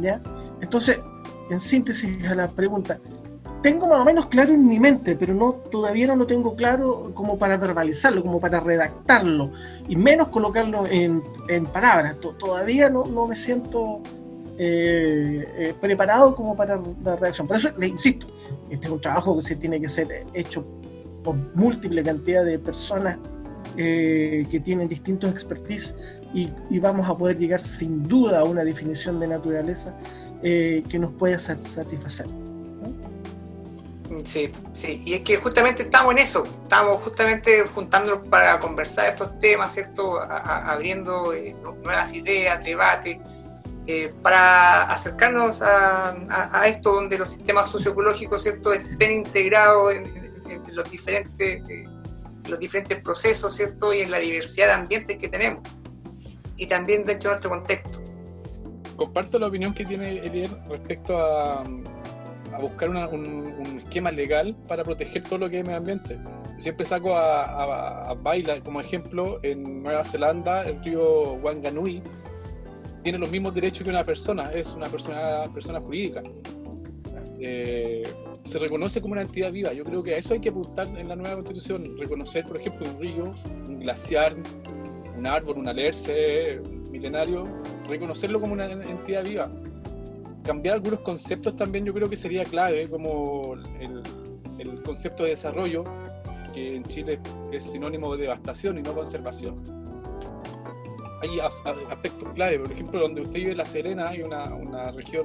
¿ya? Entonces, en síntesis a la pregunta, tengo más o menos claro en mi mente, pero no todavía no lo tengo claro como para verbalizarlo, como para redactarlo, y menos colocarlo en, palabras. todavía no, me siento eh, eh, preparado como para la reacción. Por eso le insisto, este es un trabajo que se tiene que ser hecho por múltiple cantidad de personas eh, que tienen distintos expertise y, y, vamos a poder llegar sin duda a una definición de naturaleza que nos pueda satisfacer. Sí, sí, y es que justamente estamos en eso, estamos justamente juntándonos para conversar estos temas, ¿cierto? abriendo eh, nuevas ideas, debates, eh, para acercarnos a, esto donde los sistemas socioecológicos, ¿cierto?, estén integrados en, los, diferentes, eh, los diferentes procesos, ¿cierto?, y en la diversidad de ambientes que tenemos, y también dentro de nuestro contexto. Comparto la opinión que tiene Eliel respecto a a buscar un, esquema legal para proteger todo lo que es medio ambiente. Siempre saco a, a, Baila como ejemplo, en Nueva Zelanda, el río Wanganui tiene los mismos derechos que una persona, es una persona, persona jurídica. Eh, se reconoce como una entidad viva. Yo creo que a eso hay que apuntar en la nueva constitución, reconocer, por ejemplo, un río, un glaciar, un árbol, un alerce milenario, reconocerlo como una entidad viva cambiar algunos conceptos también yo creo que sería clave, como el, concepto de desarrollo, que en Chile es sinónimo de devastación y no conservación. Hay aspectos clave, por ejemplo, donde usted vive en La Serena hay una, región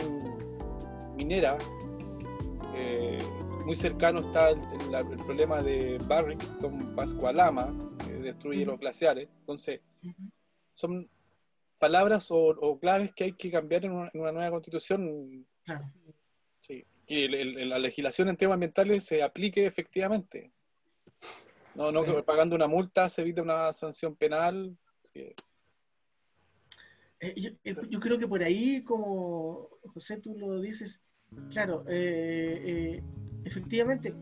minera, eh, muy cercano está el, problema de Barrick con Pascualama, que destruye los glaciares. Entonces, son palabras o, claves que hay que cambiar en una, nueva constitución. que la legislación en temas ambientales se aplique efectivamente. No, no pagando una multa se evita una sanción penal. Eh, eh, yo, creo que por ahí, como José tú lo dices, claro, eh, efectivamente,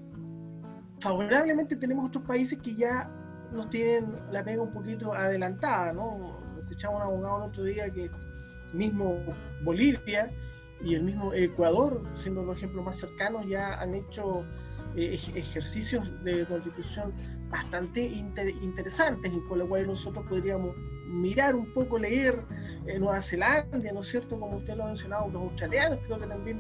favorablemente tenemos otros países que ya nos tienen la pega un poquito adelantada, ¿no? Escuchaba un abogado el otro día que mismo Bolivia y el mismo Ecuador, siendo los ejemplos más cercanos, ya han hecho eh, ejercicios de constitución bastante interesantes y con lo cual nosotros podríamos mirar un poco, leer en Nueva Zelanda, ¿no es cierto? Como usted lo ha mencionado, los australianos creo que también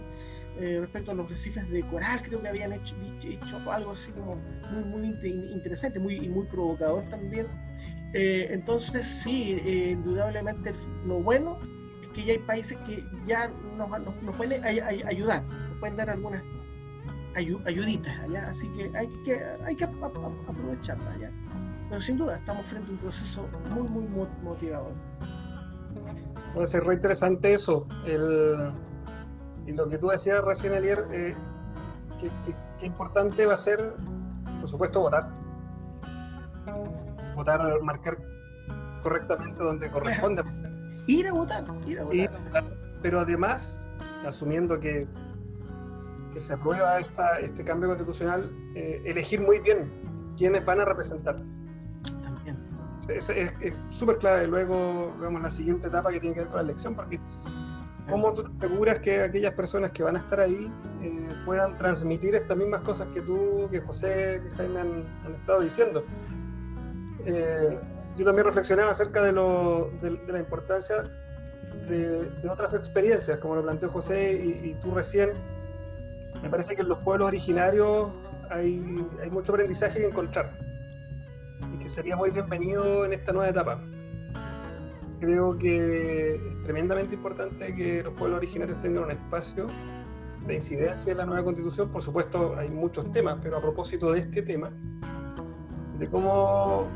eh, respecto a los recifes de coral, creo que habían hecho, hecho algo así como muy, muy interesante muy, y muy provocador también. Eh, entonces, sí, eh, indudablemente lo bueno es que ya hay países que ya nos, nos, pueden ayudar, nos pueden dar algunas ayuditas, así que hay que, hay que aprovecharla. ¿ya? Pero sin duda, estamos frente a un proceso muy, muy motivador. Puede ser re interesante eso. El, y lo que tú decías recién, Elier, eh, que, importante va a ser, por supuesto, votar. Votar, marcar correctamente donde corresponde. Ir a votar, ir a votar. pero además, asumiendo que, que se aprueba esta, este cambio constitucional, eh, elegir muy bien quiénes van a representar. También. Es súper clave luego, vemos la siguiente etapa que tiene que ver con la elección, porque ¿Cómo tú te aseguras que aquellas personas que van a estar ahí eh, puedan transmitir estas mismas cosas que tú, que José, que Jaime han, estado diciendo? Eh, yo también reflexionaba acerca de, lo, de, la importancia de, otras experiencias, como lo planteó José y, tú recién. Me parece que en los pueblos originarios hay, hay mucho aprendizaje que encontrar y que sería muy bienvenido en esta nueva etapa creo que es tremendamente importante que los pueblos originarios tengan un espacio de incidencia en la nueva constitución. Por supuesto, hay muchos temas, pero a propósito de este tema, de cómo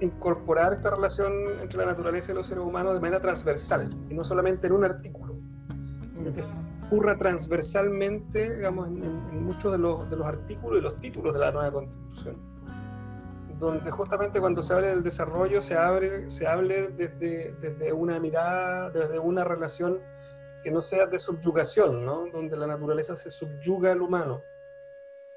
incorporar esta relación entre la naturaleza y los seres humanos de manera transversal, y no solamente en un artículo, sino que ocurra transversalmente, digamos, en, muchos de los, de los artículos y los títulos de la nueva constitución donde justamente cuando se habla del desarrollo se, abre, se hable desde, desde una mirada, desde una relación que no sea de subyugación, ¿no? donde la naturaleza se subyuga al humano,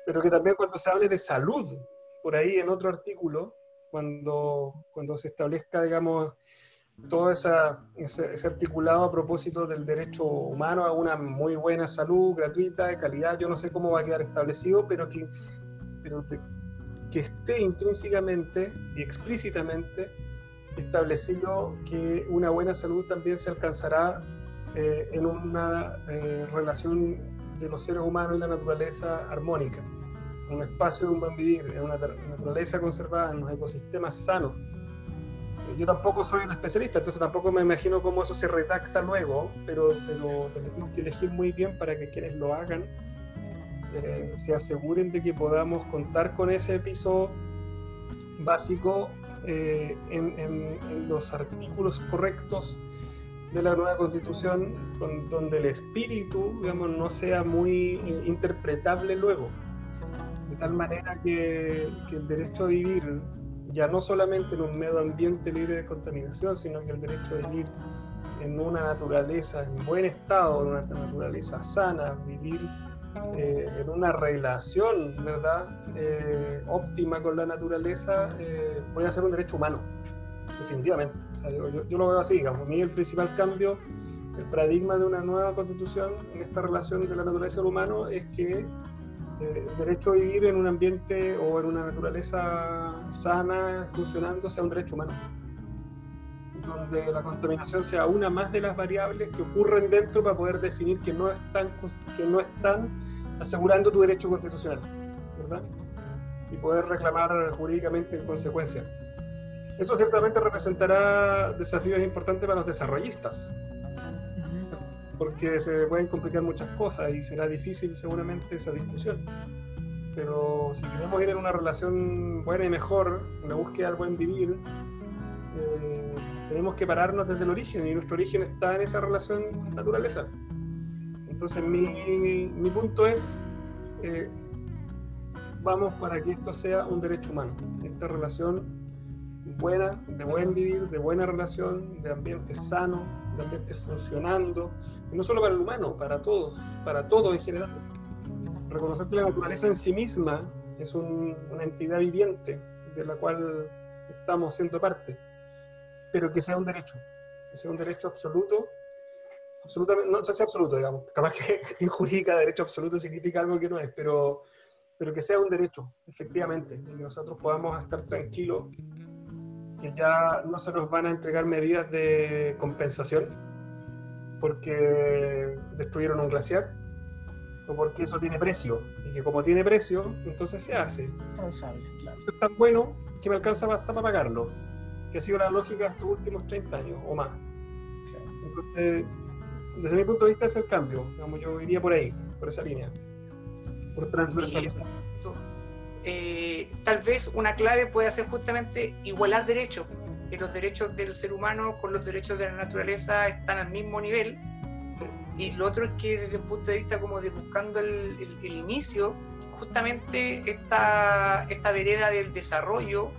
pero que también cuando se hable de salud, por ahí en otro artículo, cuando, cuando se establezca, digamos, todo esa, ese, articulado a propósito del derecho humano a una muy buena salud, gratuita, de calidad, yo no sé cómo va a quedar establecido, pero que, que esté intrínsecamente y explícitamente establecido que una buena salud también se alcanzará eh, en una eh, relación de los seres humanos y la naturaleza armónica, un espacio de un buen vivir, en una naturaleza conservada, en unos ecosistemas sanos. Yo tampoco soy un especialista, entonces tampoco me imagino cómo eso se redacta luego, pero, pero tenemos que elegir muy bien para que quienes lo hagan eh, se aseguren de que podamos contar con ese piso básico eh, en, los artículos correctos de la nueva constitución, donde el espíritu, digamos, no sea muy eh, interpretable luego, de tal manera que, que el derecho a vivir ya no solamente en un medio ambiente libre de contaminación, sino que el derecho a vivir en una naturaleza en buen estado, en una naturaleza sana, vivir eh, en una relación ¿verdad? Eh, óptima con la naturaleza, eh, puede ser un derecho humano, definitivamente. yo, lo veo así, digamos. A mí el principal cambio, el paradigma de una nueva constitución en esta relación de la naturaleza el humano es que el derecho a vivir en un ambiente o en una naturaleza sana, funcionando, sea un derecho humano donde la contaminación sea una más de las variables que ocurren dentro para poder definir que no están, que no están asegurando tu derecho constitucional, ¿verdad? Y poder reclamar jurídicamente en consecuencia. Eso ciertamente representará desafíos importantes para los desarrollistas, porque se pueden complicar muchas cosas y será difícil seguramente esa discusión. Pero si queremos ir en una relación buena y mejor, en la búsqueda del buen vivir, eh, tenemos que pararnos desde el origen y nuestro origen está en esa relación naturaleza. Entonces mi, mi punto es, eh, vamos para que esto sea un derecho humano, esta relación buena, de buen vivir, de buena relación, de ambiente sano, de ambiente funcionando, no solo para el humano, para todos, para todos en general. Reconocer que la naturaleza en sí misma es una entidad viviente de la cual estamos siendo parte, pero que sea un derecho, que sea un derecho absoluto absolutamente, no sé si absoluto, digamos, capaz que [LAUGHS] en jurídica derecho absoluto significa algo que no es, pero, pero que sea un derecho, efectivamente, y que nosotros podamos estar tranquilos que ya no se nos van a entregar medidas de compensación porque destruyeron un glaciar, o porque eso tiene precio, y que como tiene precio, entonces se hace. Claro. Es tan bueno que me alcanza hasta para pagarlo, que ha sido la lógica de estos últimos 30 años o más. claro. Entonces, desde mi punto de vista es el cambio, digamos, yo iría por ahí, por esa línea, por transversalizar. Eh, tal vez una clave puede ser justamente igualar derechos, que los derechos del ser humano con los derechos de la naturaleza están al mismo nivel. Y lo otro es que desde un punto de vista como de buscando el, el- el inicio, justamente esta, esta vereda del desarrollo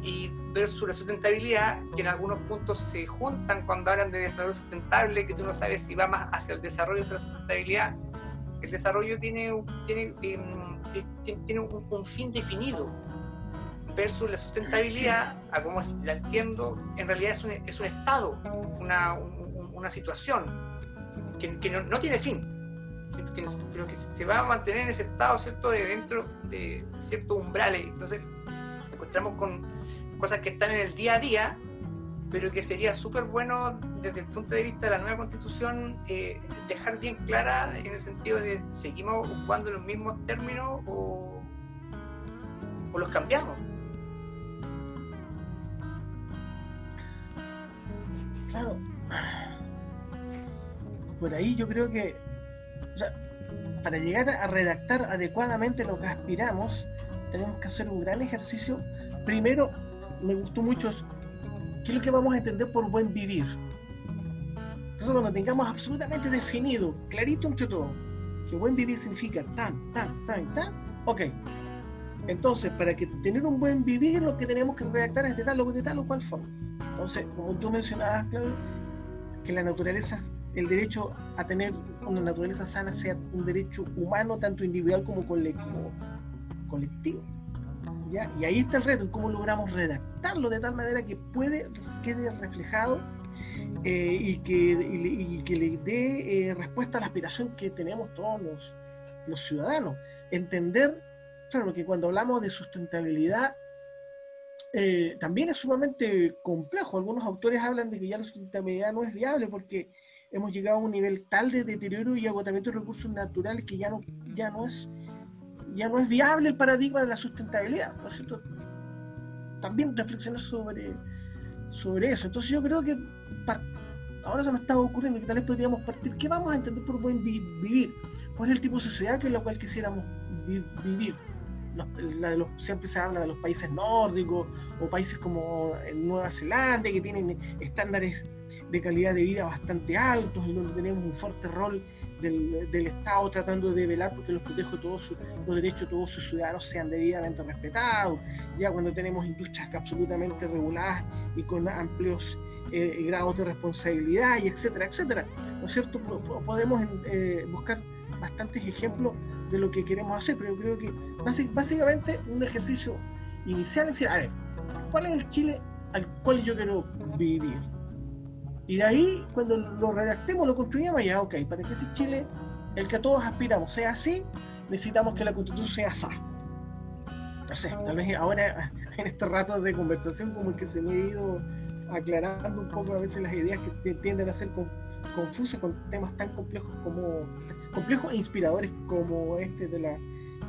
y versus la sustentabilidad, que en algunos puntos se juntan cuando hablan de desarrollo sustentable, que tú no sabes si va más hacia el desarrollo o hacia la sustentabilidad. El desarrollo tiene, tiene, es- tiene un, un fin definido versus la sustentabilidad, a como la entiendo, en realidad es un, es un estado, una, un- un- una situación que, que no, no tiene fin, pero que se va a mantener en ese estado, ¿cierto?, de dentro de ciertos umbrales. Entonces, encontramos con cosas que están en el día a día, pero que sería súper bueno desde el punto de vista de la nueva constitución eh, dejar bien clara en el sentido de seguimos ocupando los mismos términos o, o los cambiamos. Claro. Por ahí yo creo que, o sea, para llegar a redactar adecuadamente lo que aspiramos, tenemos que hacer un gran ejercicio. Primero, me gustó mucho es, qué es lo que vamos a entender por buen vivir. Entonces, cuando tengamos absolutamente definido, clarito entre todos, que buen vivir significa tan, tan, tan, tan, ok. Entonces, para que tener un buen vivir, lo que tenemos que redactar es de tal o de tal o cual forma. Entonces, como tú mencionabas, Claudio, que la naturaleza, el derecho a tener una naturaleza sana sea un derecho humano, tanto individual como, cole- como colectivo. ¿Ya? Y ahí está el reto, cómo logramos redactarlo de tal manera que puede, quede reflejado eh, y, que, y que le dé eh, respuesta a la aspiración que tenemos todos los, los ciudadanos. Entender, claro, que cuando hablamos de sustentabilidad, eh, también es sumamente complejo. Algunos autores hablan de que ya la sustentabilidad no es viable porque hemos llegado a un nivel tal de deterioro y agotamiento de recursos naturales que ya no, ya no es ya no es viable el paradigma de la sustentabilidad, ¿no es cierto? También reflexionar sobre, sobre eso. Entonces yo creo que ahora se me estaba ocurriendo que tal vez podríamos partir, ¿qué vamos a entender por buen vi- vivir? ¿Cuál es el tipo de sociedad en la cual quisiéramos vi- vivir? La de los- siempre se habla de los países nórdicos o países como en Nueva Zelanda que tienen estándares de calidad de vida bastante altos y donde tenemos un fuerte rol del, del Estado tratando de velar porque los protege todos sus- los derechos de todos sus ciudadanos sean debidamente respetados, ya cuando tenemos industrias absolutamente reguladas y con amplios eh, grados de responsabilidad y etcétera, etcétera. ¿No es cierto? Po- po- Podemos eh, buscar bastantes ejemplos de lo que queremos hacer, pero yo creo que básicamente un ejercicio inicial es decir, a ver, ¿cuál es el Chile al cual yo quiero vivir? Y de ahí, cuando lo redactemos, lo construyamos, ya, ok, para que ese Chile, el que todos aspiramos, sea así, necesitamos que la constitución sea así. No tal vez ahora, en este rato de conversación, como que se me ha ido aclarando un poco a veces las ideas que tienden a ser con- confusas con temas tan complejos como complejos e inspiradores como este de la,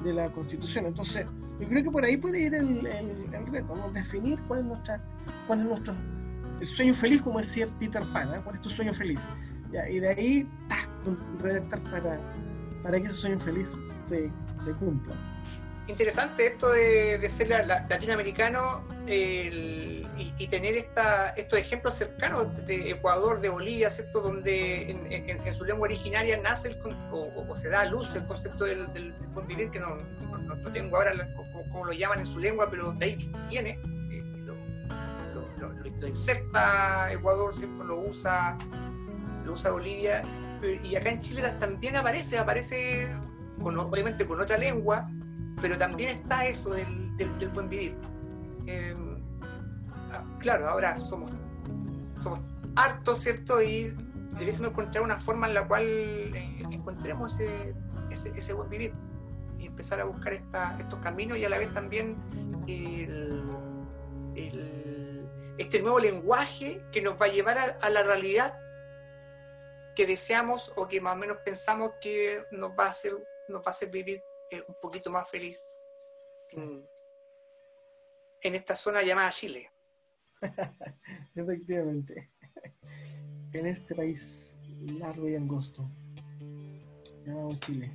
de la constitución. Entonces, yo creo que por ahí puede ir el, el- el reto, ¿no? definir cuál es nuestra, cuál es nuestro el sueño feliz, como decía Peter Pan, ¿eh? ¿cuál es tu sueño feliz? Y de ahí, ¡tac! redactar para, para que ese sueño feliz se, cumpla. Interesante esto de, ser la- la- latinoamericano y, tener esta, estos ejemplos cercanos de Ecuador, de Bolivia, ¿cierto? Donde en, su lengua originaria nace el, o, se da a luz el concepto del, del, del buen vivir, que no, no- tengo ahora cómo lo llaman en su lengua, pero de ahí viene. Lo, inserta Ecuador, ¿cierto? Lo usa, lo usa Bolivia. eh, Y acá en Chile también aparece, aparece con, obviamente con otra lengua, pero también está eso del, del- buen vivir. Eh, ah, claro, ahora somos, somos hartos, ¿cierto? Y debiésemos encontrar una forma en la cual eh, encontremos ese, ese, buen vivir y empezar a buscar esta- estos caminos y a la vez también el- este nuevo lenguaje que nos va a llevar a, a la realidad que deseamos o que más o menos pensamos que nos va a hacer, nos va a hacer vivir eh, un poquito más feliz en, en esta zona llamada Chile. [LAUGHS] Efectivamente. En este país largo y angosto llamado Chile.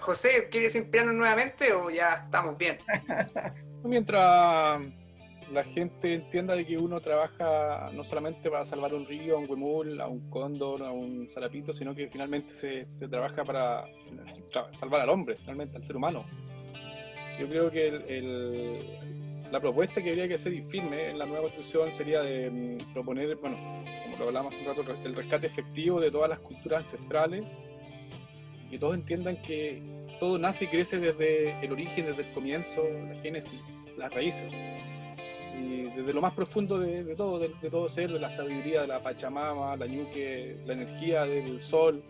José, ¿quieres inspirarnos nuevamente o ya estamos bien? [LAUGHS] Mientras la gente entienda de que uno trabaja no solamente para salvar un río, a un huemul, a un cóndor, a un zarapito, sino que finalmente se, trabaja para [LAUGHS] salvar al hombre, finalmente, al ser humano. Yo creo que la propuesta que habría que ser y firme en la nueva constitución sería de mm, proponer, bueno, como lo hablamos hace un rato, el rescate efectivo de todas las culturas ancestrales y que todos entiendan que todo nace y crece desde el origen, desde el comienzo, la génesis, las raíces y desde lo más profundo de, todo, de, todo ser, de la sabiduría de la Pachamama, la ñuque, la energía del sol.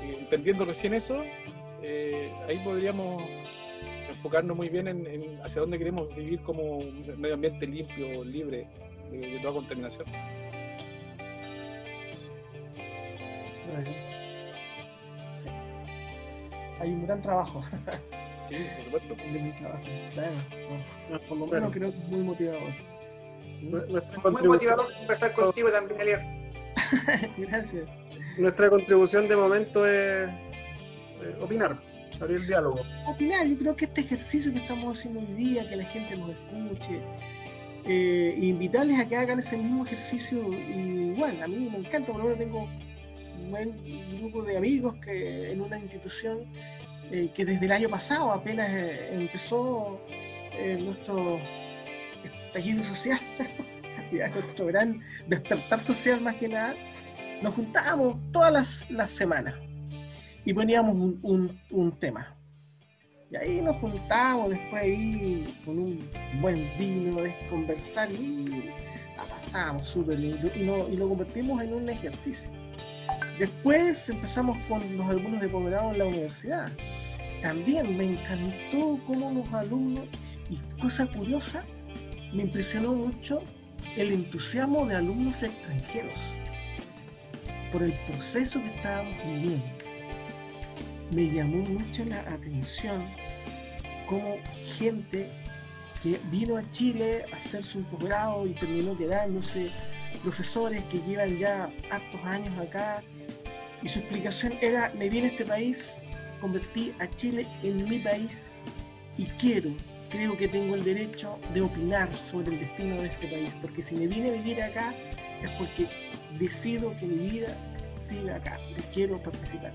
Que, entendiendo recién eso, eh, ahí podríamos enfocarnos muy bien en, en hacia dónde queremos vivir como un medio ambiente limpio, libre de, de toda contaminación. Sí. Hay un gran trabajo. [LAUGHS] Sí, por supuesto. de mi trabajo. Claro. no, Por lo Bueno. menos creo que es muy motivador. Nuestra Muy motivador conversar contigo también, Elier. [LAUGHS] Gracias. nuestra contribución de momento es eh, opinar, abrir el diálogo. Opinar, yo creo que este ejercicio que estamos haciendo hoy día, que la gente nos escuche, eh, e invitarles a que hagan ese mismo ejercicio igual. A mí me encanta, por lo menos tengo un buen grupo de amigos que en una institución eh, que desde el año pasado apenas eh, empezó eh, nuestro estallido social, [LAUGHS] nuestro gran despertar social más que nada, nos juntábamos todas las, las semanas y poníamos un, un- un tema. Y ahí nos juntábamos después ahí con un buen vino, de conversar y la pasábamos súper lindo y, no- y lo convertimos en un ejercicio. Después empezamos con los alumnos de posgrado en la universidad. También me encantó cómo los alumnos, y cosa curiosa, me impresionó mucho el entusiasmo de alumnos extranjeros por el proceso que estábamos viviendo. Me llamó mucho la atención cómo gente que vino a Chile a hacer su posgrado y terminó quedándose, profesores que llevan ya hartos años acá, y su explicación era, me vine a este país, convertí a Chile en mi país y quiero, creo que tengo el derecho de opinar sobre el destino de este país, porque si me vine a vivir acá es porque decido que mi vida siga acá, y quiero participar.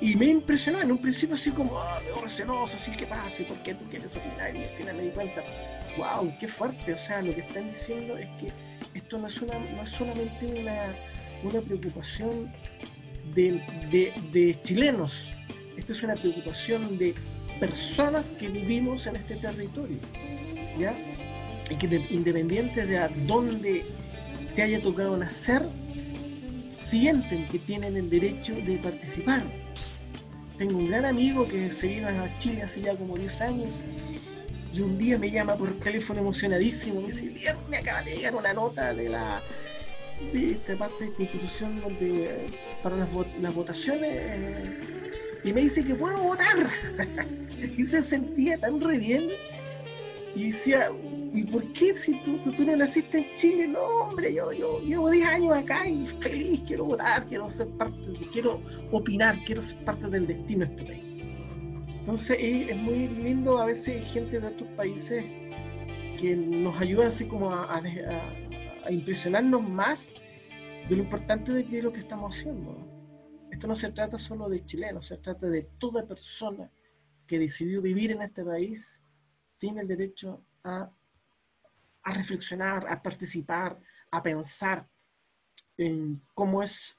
Y me impresionó en un principio así como, oh, medio receloso, así que pase, ¿por qué tú quieres opinar? Y al final me di cuenta, wow, qué fuerte, o sea, lo que están diciendo es que esto no es, una, no es solamente una, una preocupación de, de- de chilenos, esto es una preocupación de personas que vivimos en este territorio, ¿ya? Y que de- de a dónde te haya tocado nacer, sienten que tienen el derecho de participar. Tengo un gran amigo que se vino a Chile hace ya como 10 años y un día me llama por teléfono emocionadísimo, me dice, "Viejo, me acaba de llegar una nota de la de esta parte de constitución donde eh, para las votaciones eh, y me dice que puedo votar [LAUGHS] y se sentía tan re bien y decía ¿y por qué si tú, tú no naciste en Chile? no hombre yo, yo llevo 10 años acá y feliz quiero votar quiero ser parte quiero opinar quiero ser parte del destino de este país entonces es, muy lindo a veces gente de otros países que nos ayudan así como a, impresionarnos más de lo importante de lo que estamos haciendo. Esto no se trata solo de chilenos, se trata de toda persona que decidió vivir en este país, tiene el derecho a, a reflexionar, a participar, a pensar en cómo es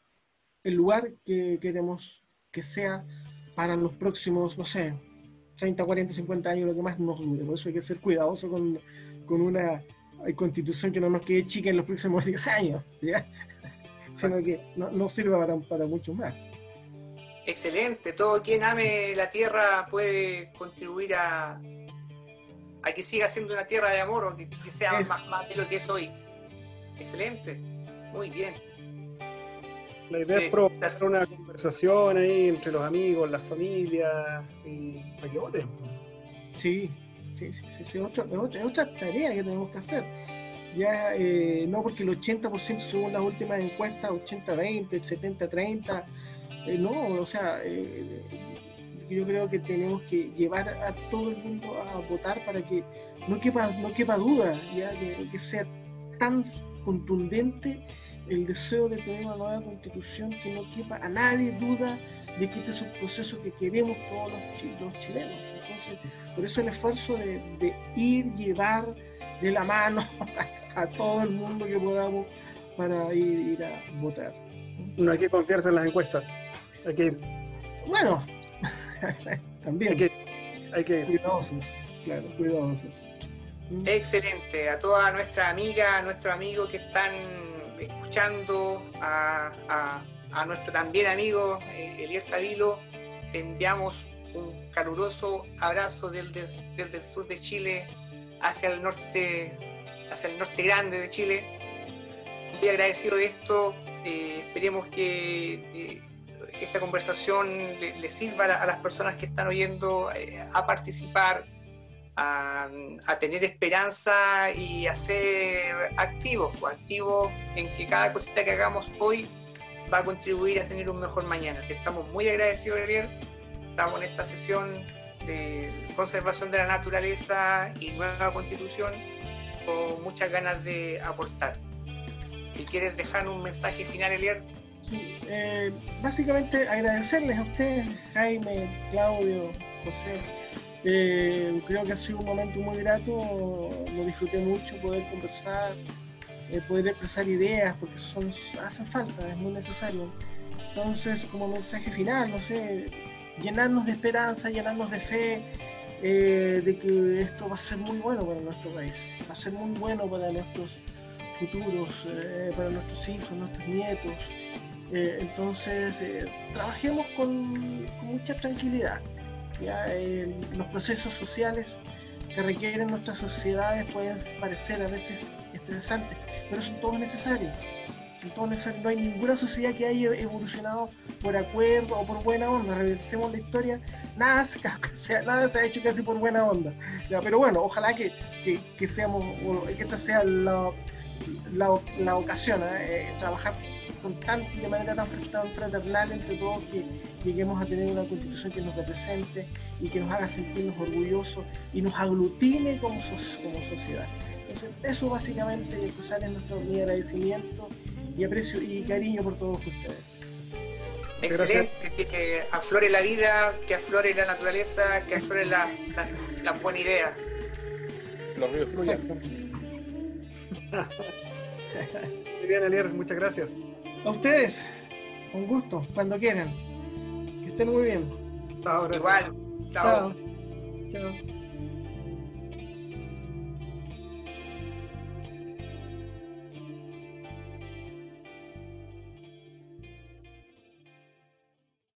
el lugar que queremos que sea para los próximos, no sé, 30, 40, 50 años, lo que más nos dure. Por eso hay que ser cuidadoso con, con una constitución que no nos quede chica en los próximos [LAUGHS] 10 años. Sino que no, no sirva para, para mucho más. Excelente, todo quien ame la tierra puede contribuir a, a que siga siendo una tierra de amor o que, que sea Es- más, más de lo que es hoy. Excelente, muy bien. La idea es provocar una conversación ahí entre los amigos, las familias, y para que voten. Sí, sí, sí, sí, es, otra, tarea que tenemos que hacer. Ya, eh, no porque el 80% según las últimas encuestas, 80-20, 70-30, eh, no, o sea, eh, yo creo que tenemos que llevar a todo el mundo a votar para que no quepa, no quepa duda, ya, que sea tan contundente el deseo de tener una nueva constitución que no quepa a nadie duda de que este es un proceso que queremos todos los, chilenos. Entonces, por eso el esfuerzo de, ir, llevar de la mano [LAUGHS] a, todo el mundo que podamos para ir, a votar. No hay que confiarse en las encuestas. Hay que ir. Bueno, [LAUGHS] también. Hay que, hay que Cuidadosos, claro, cuidadosos. Excelente. A toda nuestra amiga, a nuestro amigo que están escuchando, a, nuestro también amigo eh, Elier Tavilo, te enviamos un caluroso abrazo desde, el sur de Chile hacia el norte, hacia el norte grande de Chile. Muy agradecido de esto. Eh, esperemos que eh, esta conversación le, sirva a, las personas que están oyendo a participar, a, tener esperanza y a ser activos, pues, activos en que cada cosita que hagamos hoy va a contribuir a tener un mejor mañana. estamos muy agradecidos, Ariel. Estamos en esta sesión de conservación de la naturaleza y nueva constitución con muchas ganas de aportar. Si quieres dejar un mensaje final, Elier. Sí, eh, básicamente agradecerles a ustedes, Jaime, Claudio, José, eh, creo que ha sido un momento muy grato, lo disfruté mucho poder conversar, eh, poder expresar ideas, porque son, hacen falta, es muy necesario. Entonces, como mensaje final, no sé, llenarnos de esperanza, llenarnos de fe, eh, de que esto va a ser muy bueno para nuestro país, va a ser muy bueno para nuestros futuros, para nuestros hijos, nuestros nietos. entonces, trabajemos con, con mucha tranquilidad ¿ya? los procesos sociales que requieren nuestras sociedades pueden parecer a veces estresantes, pero son todos necesarios. Necesarios. No hay ninguna sociedad que haya evolucionado por acuerdo o por buena onda. Revisemos la historia, nada se, [LAUGHS] nada se ha hecho casi por buena onda. Pero bueno, ojalá que, que, seamos, que esta sea la, la, ocasión, ¿eh? trabajar con tan, de manera tan, fraternal entre todos que lleguemos a tener una constitución que nos represente y que nos haga sentirnos orgullosos y nos aglutine como, como sociedad. Entonces, eso básicamente es nuestro mi agradecimiento y aprecio y cariño por todos ustedes. Excelente, que, aflore la vida, que aflore la naturaleza, que aflore la, la, buena idea. Los ríos fluyen. Muy bien, Elier, muchas gracias. A ustedes, un gusto, cuando quieran. Que estén muy bien. Igual. Chao. Chao.